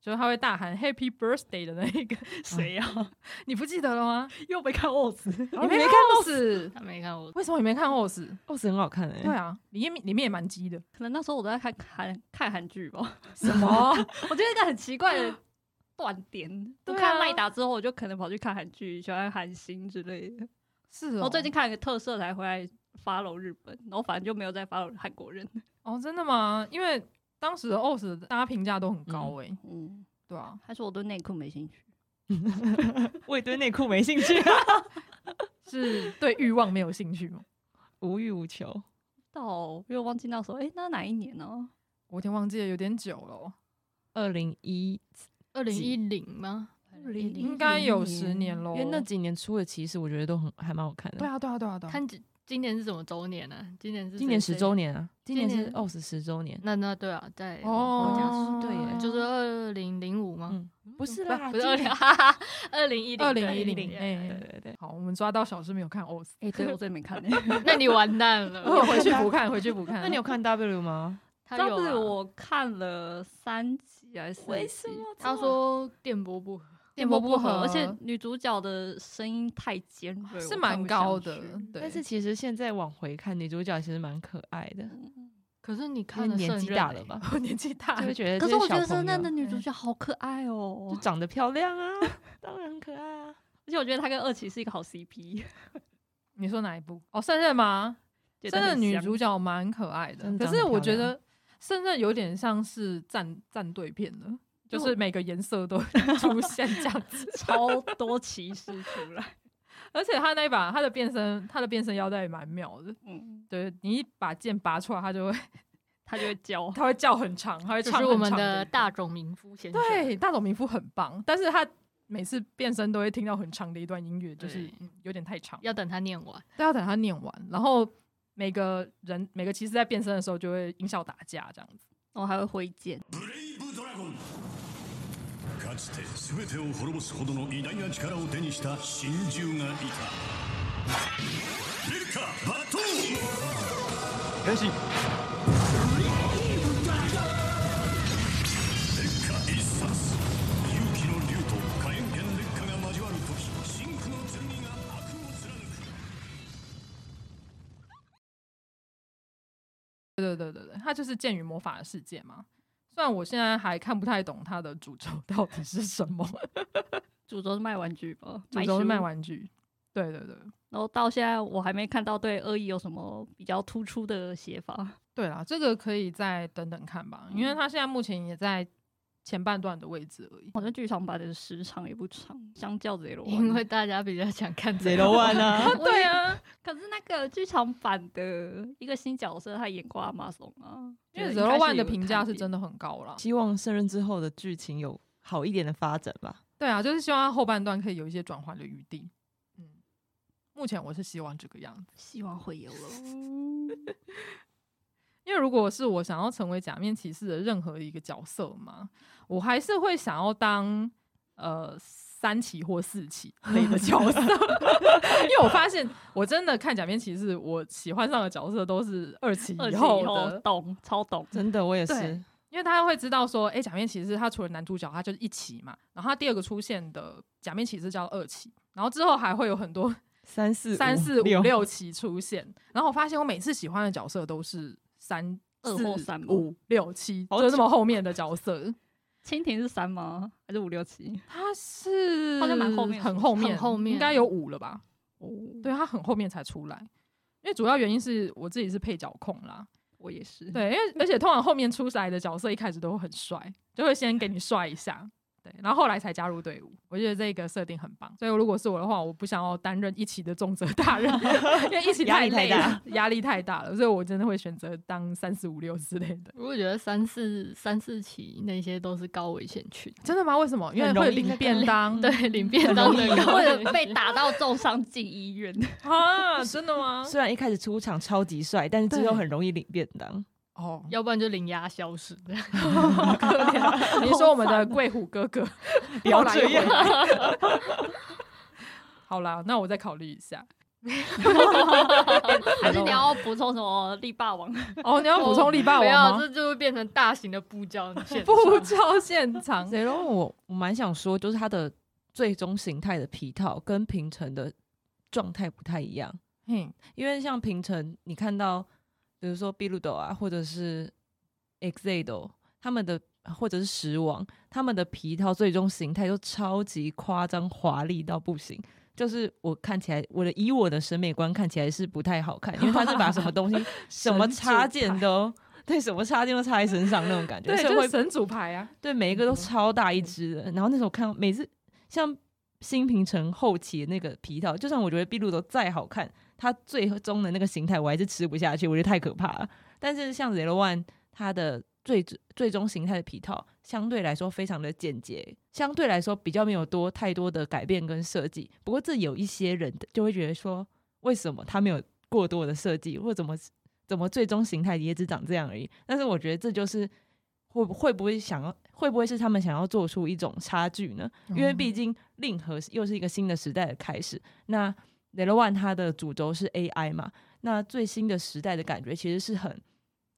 就是他会大喊 Happy Birthday 的那一个谁呀？啊、你不记得了吗？又没看 OS，你没看 OS？他没看 OS，为什么你没看 OS？OS 很好看哎、欸。对啊，里面里面也蛮鸡的。可能那时候我都在看韩看韩剧吧。什么？我觉得一个很奇怪的断点。我看赖打之后，我就可能跑去看韩剧，喜欢韩星之类的。是哦。我最近看了个特色才回来 follow 日本，然后反正就没有再 follow 韩国人。哦，真的吗？因为。当时的 OS 大家评价都很高哎、欸，嗯，对啊，还是我对内裤没兴趣，我也对内裤没兴趣，是对欲望没有兴趣吗？无欲无求。到，因为我忘记那时候，哎、欸，那哪一年呢、啊？我有点忘记了，有点久了，二零一二零一零吗？二零应该有十年喽，因为那几年出的其实我觉得都很还蛮好看的。对啊，对啊，对啊，对啊，看今年是什么周年呢？今年是今年十周年啊！今年是 OS 十周年。那那对啊，在哦，对耶，就是二零零五吗？不是啦，不是二零，哈哈，二零一零，二零一零，哎，对对对。好，我们抓到小师没有看 OS，哎，对我真没看，那你完蛋了，我回去不看，回去不看。那你有看 W 吗？W 我看了三集还是四集？为什么？他说电波不合。电波不合，而且女主角的声音太尖锐，是蛮高的。对，但是其实现在往回看，女主角其实蛮可爱的。可是你看年纪大了吧？年纪大就会觉得。可是我觉得圣诞的女主角好可爱哦，就长得漂亮啊，当然可爱啊。而且我觉得她跟二期是一个好 CP。你说哪一部？哦，圣刃吗？圣刃女主角蛮可爱的，可是我觉得圣刃有点像是战战队片的，就是每个颜色都 出现这样子，超多骑士出来。而且他那一把，他的变身，他的变身腰带也蛮妙的。嗯，对，你一把剑拔出来，他就会，他就会叫，他会叫很长，他会唱很长。就是我们的大冢明夫先生。对，大冢明夫很棒，但是他每次变身都会听到很长的一段音乐，就是有点太长，要等他念完，都要等他念完。然后每个人每个骑士在变身的时候就会音效打架这样子，然后还会挥剑。かつて全てを灭ぼすほどの伟大な力を手にした神獣がいた。レルカバト変身。烈火一杀勇気の竜と火炎剣烈火が交わる时真红の剣が悪を贯く。对对对对对，它就是剑与魔法的世界嘛。虽然我现在还看不太懂它的主轴 到底是什么，主轴是卖玩具吧？主轴是卖玩具，对对对。然后到现在我还没看到对恶意有什么比较突出的写法。对啦，这个可以再等等看吧，因为他现在目前也在前半段的位置而已。好像剧场版的时长也不长，相较 Zero One，因为大家比较想看 Zero One 啊。对啊，可是那个剧场版的一个新角色，他演过阿玛松啊。因为 Zero One 的评价是真的很高了，希望胜任之后的剧情有好一点的发展吧。对啊，就是希望他后半段可以有一些转换的余地。嗯，目前我是希望这个样子，希望会有了。因为如果是我想要成为假面骑士的任何一个角色嘛，我还是会想要当呃三期或四期 类的角色，因为我发现我真的看假面骑士，我喜欢上的角色都是二期以后的，懂超懂，真的我也是，因为他会知道说，哎、欸，假面骑士他除了男主角，他就是一期嘛，然后他第二个出现的假面骑士叫二期，然后之后还会有很多三四三四五六期出现，然后我发现我每次喜欢的角色都是。三二或三五六七，就这么后面的角色。蜻蜓是三吗？还是五六七？他是好像蛮后面，很后面，很后面，应该有五了吧？哦，对，他很后面才出来，因为主要原因是我自己是配角控啦，我也是。对，因为 而且通常后面出来的角色一开始都很帅，就会先给你帅一下。对，然后后来才加入队伍，我觉得这个设定很棒。所以如果是我的话，我不想要担任一起的重责大任，因为一期太累了，压力太大了，所以我真的会选择当三四五六之类的。我觉得三四三四期那些都是高危险群，真的吗？为什么？因为会领便当，对，领便当的，或者被打到重伤进医院 啊？真的吗？虽然一开始出场超级帅，但是之后很容易领便当。哦，要不然就零压消失，这样好可怜。你说我们的贵虎哥哥，不要这样。好啦，那我再考虑一下。还是 你要补充什么力霸王？哦，你要补充力霸王吗？这就会变成大型的布教现布教现场。然后我我蛮想说，就是它的最终形态的皮套跟平成的状态不太一样。嗯，因为像平成，你看到。比如说比鲁多啊，或者是 Exado，他们的或者是石王，他们的皮套最终形态都超级夸张华丽到不行。就是我看起来，我的以我的审美观看起来是不太好看，因为他是把什么东西、什么插件都对，什么插件都插在身上那种感觉，对，就是神主牌啊，对，每一个都超大一只的。然后那时候看每次像新平成后期的那个皮套，就算我觉得比鲁多再好看。它最终的那个形态，我还是吃不下去，我觉得太可怕了。但是像 Zero One，它的最最终形态的皮套相对来说非常的简洁，相对来说比较没有多太多的改变跟设计。不过这有一些人就会觉得说，为什么它没有过多的设计，或者怎么怎么最终形态也只长这样而已？但是我觉得这就是会会不会想要，会不会是他们想要做出一种差距呢？因为毕竟令和又是一个新的时代的开始，那。Zero One 它的主轴是 AI 嘛，那最新的时代的感觉其实是很，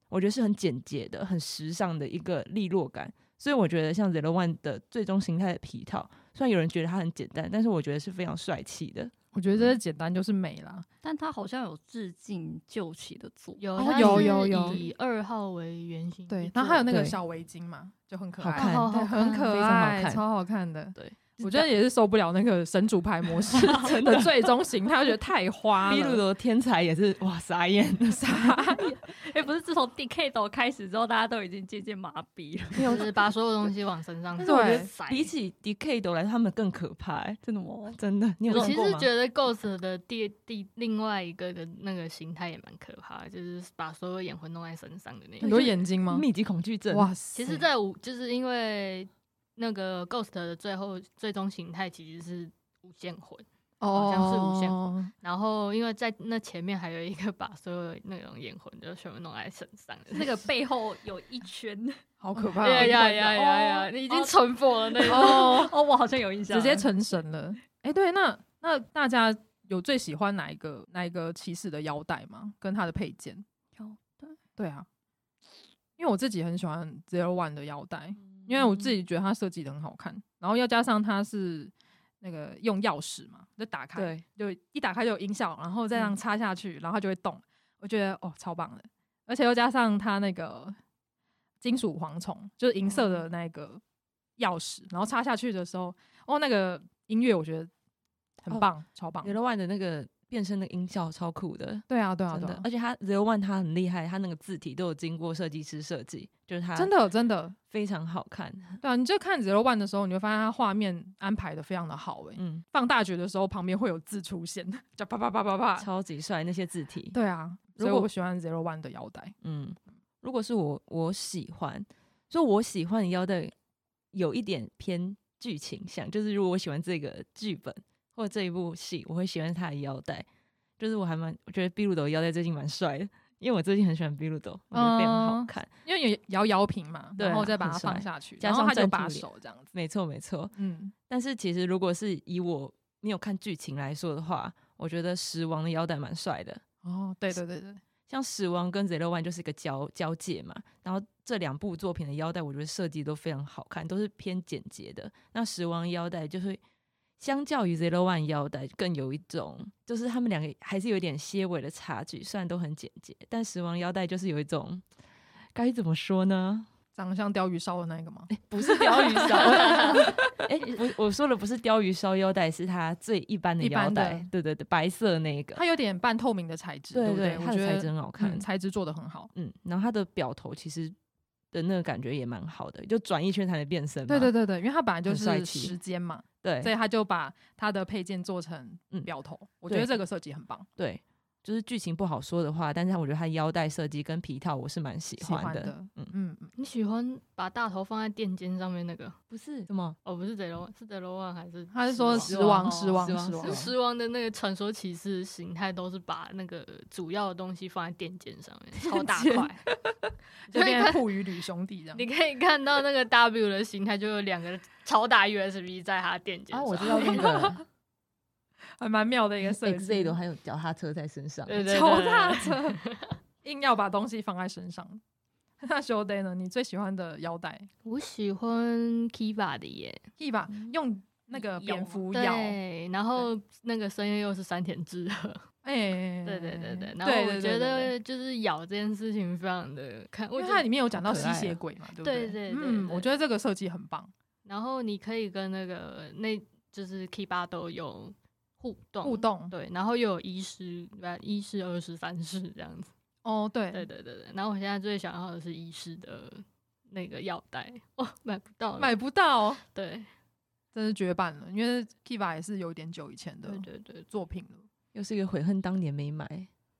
我觉得是很简洁的、很时尚的一个利落感，所以我觉得像 Zero One 的最终形态的皮套，虽然有人觉得它很简单，但是我觉得是非常帅气的。我觉得这简单就是美啦，但它好像有致敬旧起的作有有有有。以二号为原型，对，然后还有那个小围巾嘛，就很可爱，好看，很可爱，超好看的，对。我觉得也是受不了那个神主牌模式 真的最终形态，我觉得太花了。比鲁德天才也是哇傻眼傻眼，哎，不是自从 Decade 开始之后，大家都已经渐渐麻痹了，就是把所有东西往身上。对，比起 Decade 来，他们更可怕，真的吗？真的？我其实觉得 Ghost 的第第另外一个的那个形态也蛮可怕的，就是把所有眼魂弄在身上的那个。很多眼睛吗？密集恐惧症。哇，其实，在五就是因为。那个 Ghost 的最后最终形态其实是无限魂，好像是无限魂。然后因为在那前面还有一个把所有那种眼魂就全部弄在身上，那个背后有一圈，好可怕！呀呀呀呀呀！你已经成佛了那种哦 哦，我好像有印象，直接成神了。哎，对，那那大家有最喜欢哪一个哪一个骑士的腰带吗？跟他的配件？腰带？对啊，因为我自己很喜欢 Zero One 的腰带。因为我自己觉得它设计的很好看，然后又加上它是那个用钥匙嘛，就打开，对，就一打开就有音效，然后再这样插下去，然后它就会动。我觉得哦，超棒的，而且又加上它那个金属蝗虫，就是银色的那个钥匙，然后插下去的时候，哦，那个音乐我觉得很棒，超棒。One 的那个。变身的音效超酷的，对啊，对啊，对啊，而且他 Zero One 他很厉害，他那个字体都有经过设计师设计，就是他真的真的非常好看。对啊，你就看 Zero One 的时候，你会发现他画面安排的非常的好，哎，嗯，放大觉的时候旁边会有字出现，叫啪啪啪啪啪，超级帅那些字体。对啊，所以我喜欢 Zero One 的腰带。嗯，如果是我，我喜欢，所以我喜欢的腰带有一点偏剧情向，就是如果我喜欢这个剧本或者这一部戏，我会喜欢他的腰带。就是我还蛮，我觉得比鲁德腰带最近蛮帅的，因为我最近很喜欢比鲁德，我觉得非常好看，因为有摇摇瓶嘛，然后再把它放下去，加上他就把手这样子，没错没错，嗯。但是其实如果是以我没有看剧情来说的话，我觉得死亡的腰带蛮帅的。哦，对对对对，像死亡跟 Zero One 就是一个交交界嘛，然后这两部作品的腰带我觉得设计都非常好看，都是偏简洁的。那死亡腰带就是。相较于 Zero One 腰带，更有一种，就是他们两个还是有一点些微的差距。虽然都很简洁，但死亡腰带就是有一种，该怎么说呢？长得像鯛鱼烧的那个吗？欸、不是鯛鱼烧。哎、欸，我我说的不是鯛鱼烧腰带，是它最一般的腰带。对对对，白色那个，它有点半透明的材质，对不对？它的材质很好看，嗯、材质做的很好。嗯，然后它的表头其实。的那个感觉也蛮好的，就转一圈才能变身。对对对对，因为它本来就是时间嘛，对，所以他就把他的配件做成表头。嗯、我觉得这个设计很棒。对，就是剧情不好说的话，但是我觉得他腰带设计跟皮套我是蛮喜欢的。嗯嗯嗯，你喜欢把大头放在垫肩上面那个？不是什么？哦，不是 Zero，是 Zero One 还是？他是说狮王狮王狮王狮王的那个传说骑士形态都是把那个主要的东西放在垫肩上面，超大块。就变成酷与吕兄弟这样，你可以看到那个 W 的形态，就有两个超大 USB 在他垫肩上。啊，我知道那个，还蛮妙的一个设计。Z 都还有脚踏车在身上，脚踏车，硬要把东西放在身上。那 Showday 呢？你最喜欢的腰带？我喜欢 Kiva 的耶，Kiva 用那个蝙蝠咬，对，然后那个声音又是山田智和。哎，欸、对对对对，然后我觉得就是咬这件事情非常的看，因为它里面有讲到吸血鬼嘛，对不对？对对对，嗯，我觉得这个设计很棒。然后你可以跟那个那就是 Kiba 都有互动。互动，对，然后又有一式，一师、二式、三式这样子。哦，对。对对对对。然后我现在最想要的是一师的那个药袋，哦，买不到，买不到，对，真是绝版了，因为 Kiba 也是有点久以前的，对对对，作品了。又是一个悔恨当年没买，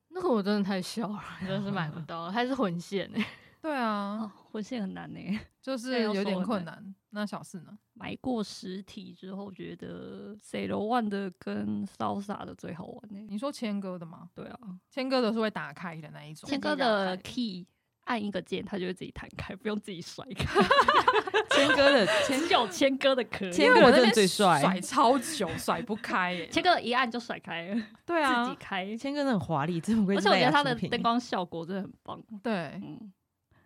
那个我真的太小了，真的是买不到，还是混线。呢？对啊，哦、魂线很难呢，就是有点困难。那小四呢？买过实体之后，觉得 Zero One 的跟 Salsa 的最好玩呢。你说千哥的吗？对啊，千哥的是会打开的那一种，千哥的 key。按一个键，它就会自己弹开，不用自己甩开。千哥的只有千哥的可以，千哥真的最帅，甩超久甩不开耶。千哥一按就甩开了，对啊，自己开。千哥很华丽，真的。而且我觉得它的灯光效果真的很棒。对，嗯，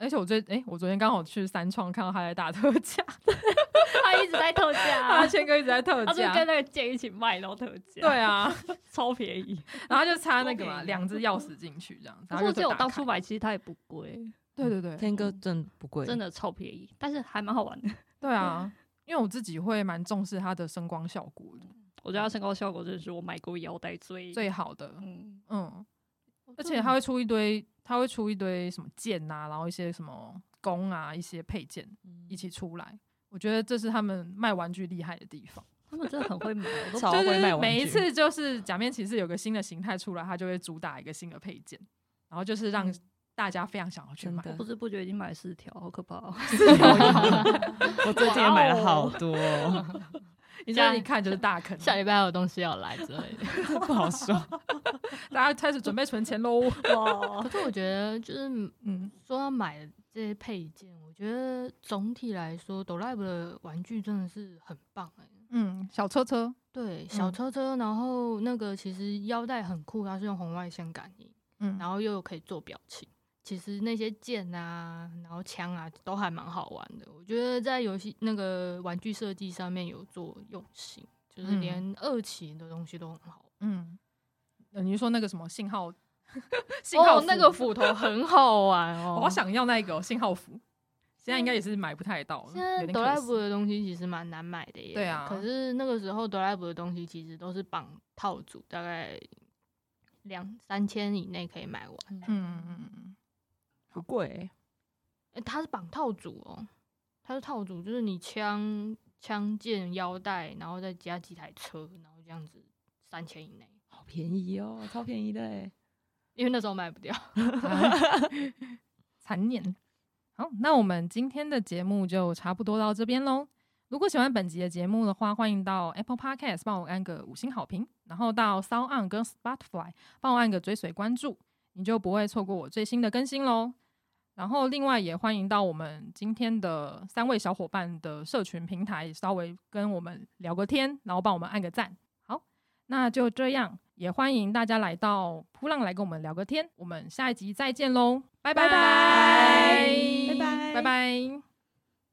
而且我最哎、欸，我昨天刚好去三创看到他在打特价，他一直在特价，他谦哥一直在特价，他就跟那个剑一起卖然后特价，对啊，超便宜，然后就插那个嘛，两只钥匙进去这样子，然后就我当初买其实它也不贵，对对对，天哥真不贵，真的超便宜，但是还蛮好玩的，对啊，因为我自己会蛮重视它的声光效果的，我觉得它声光效果真的是我买过腰带最最好的，嗯。嗯，而且它会出一堆。他会出一堆什么剑啊，然后一些什么弓啊，一些配件一起出来。我觉得这是他们卖玩具厉害的地方。他们真的很会买，超会卖玩具。每一次就是假面骑士有个新的形态出来，他就会主打一个新的配件，然后就是让大家非常想要去买。我不知不觉已经买了四条，好可怕哦！我最近也买了好多。你这样一看就是大坑，下礼拜还有东西要来之类的，不好说。大家开始准备存钱喽！哇！可是我觉得，就是嗯，说要买这些配件，我觉得总体来说，哆啦 A 梦的玩具真的是很棒哎。嗯，小车车，对，小车车，然后那个其实腰带很酷，它是用红外线感应，嗯，然后又可以做表情。其实那些剑啊，然后枪啊，都还蛮好玩的。我觉得在游戏那个玩具设计上面有做用心，就是连二期的东西都很好。嗯，你说那个什么信号？信号、哦、那个斧头很好玩 哦，我好想要那个信号斧。现在应该也是买不太到。现在哆啦 A 梦的东西其实蛮难买的耶。对啊。可是那个时候哆啦 A 梦的东西其实都是绑套组，大概两三千以内可以买完。嗯嗯嗯。不贵、欸，哎、欸，它是绑套组哦、喔，它是套组，就是你枪、枪剑、腰带，然后再加几台车，然后这样子三千以内，好便宜哦、喔，超便宜的哎，因为那时候卖不掉 残念。好，那我们今天的节目就差不多到这边喽。如果喜欢本集的节目的话，欢迎到 Apple Podcast 帮我按个五星好评，然后到 SoundOn 跟 Spotify 帮我按个追随关注，你就不会错过我最新的更新喽。然后，另外也欢迎到我们今天的三位小伙伴的社群平台，稍微跟我们聊个天，然后帮我们按个赞。好，那就这样，也欢迎大家来到扑浪来跟我们聊个天。我们下一集再见喽，拜拜拜拜拜拜。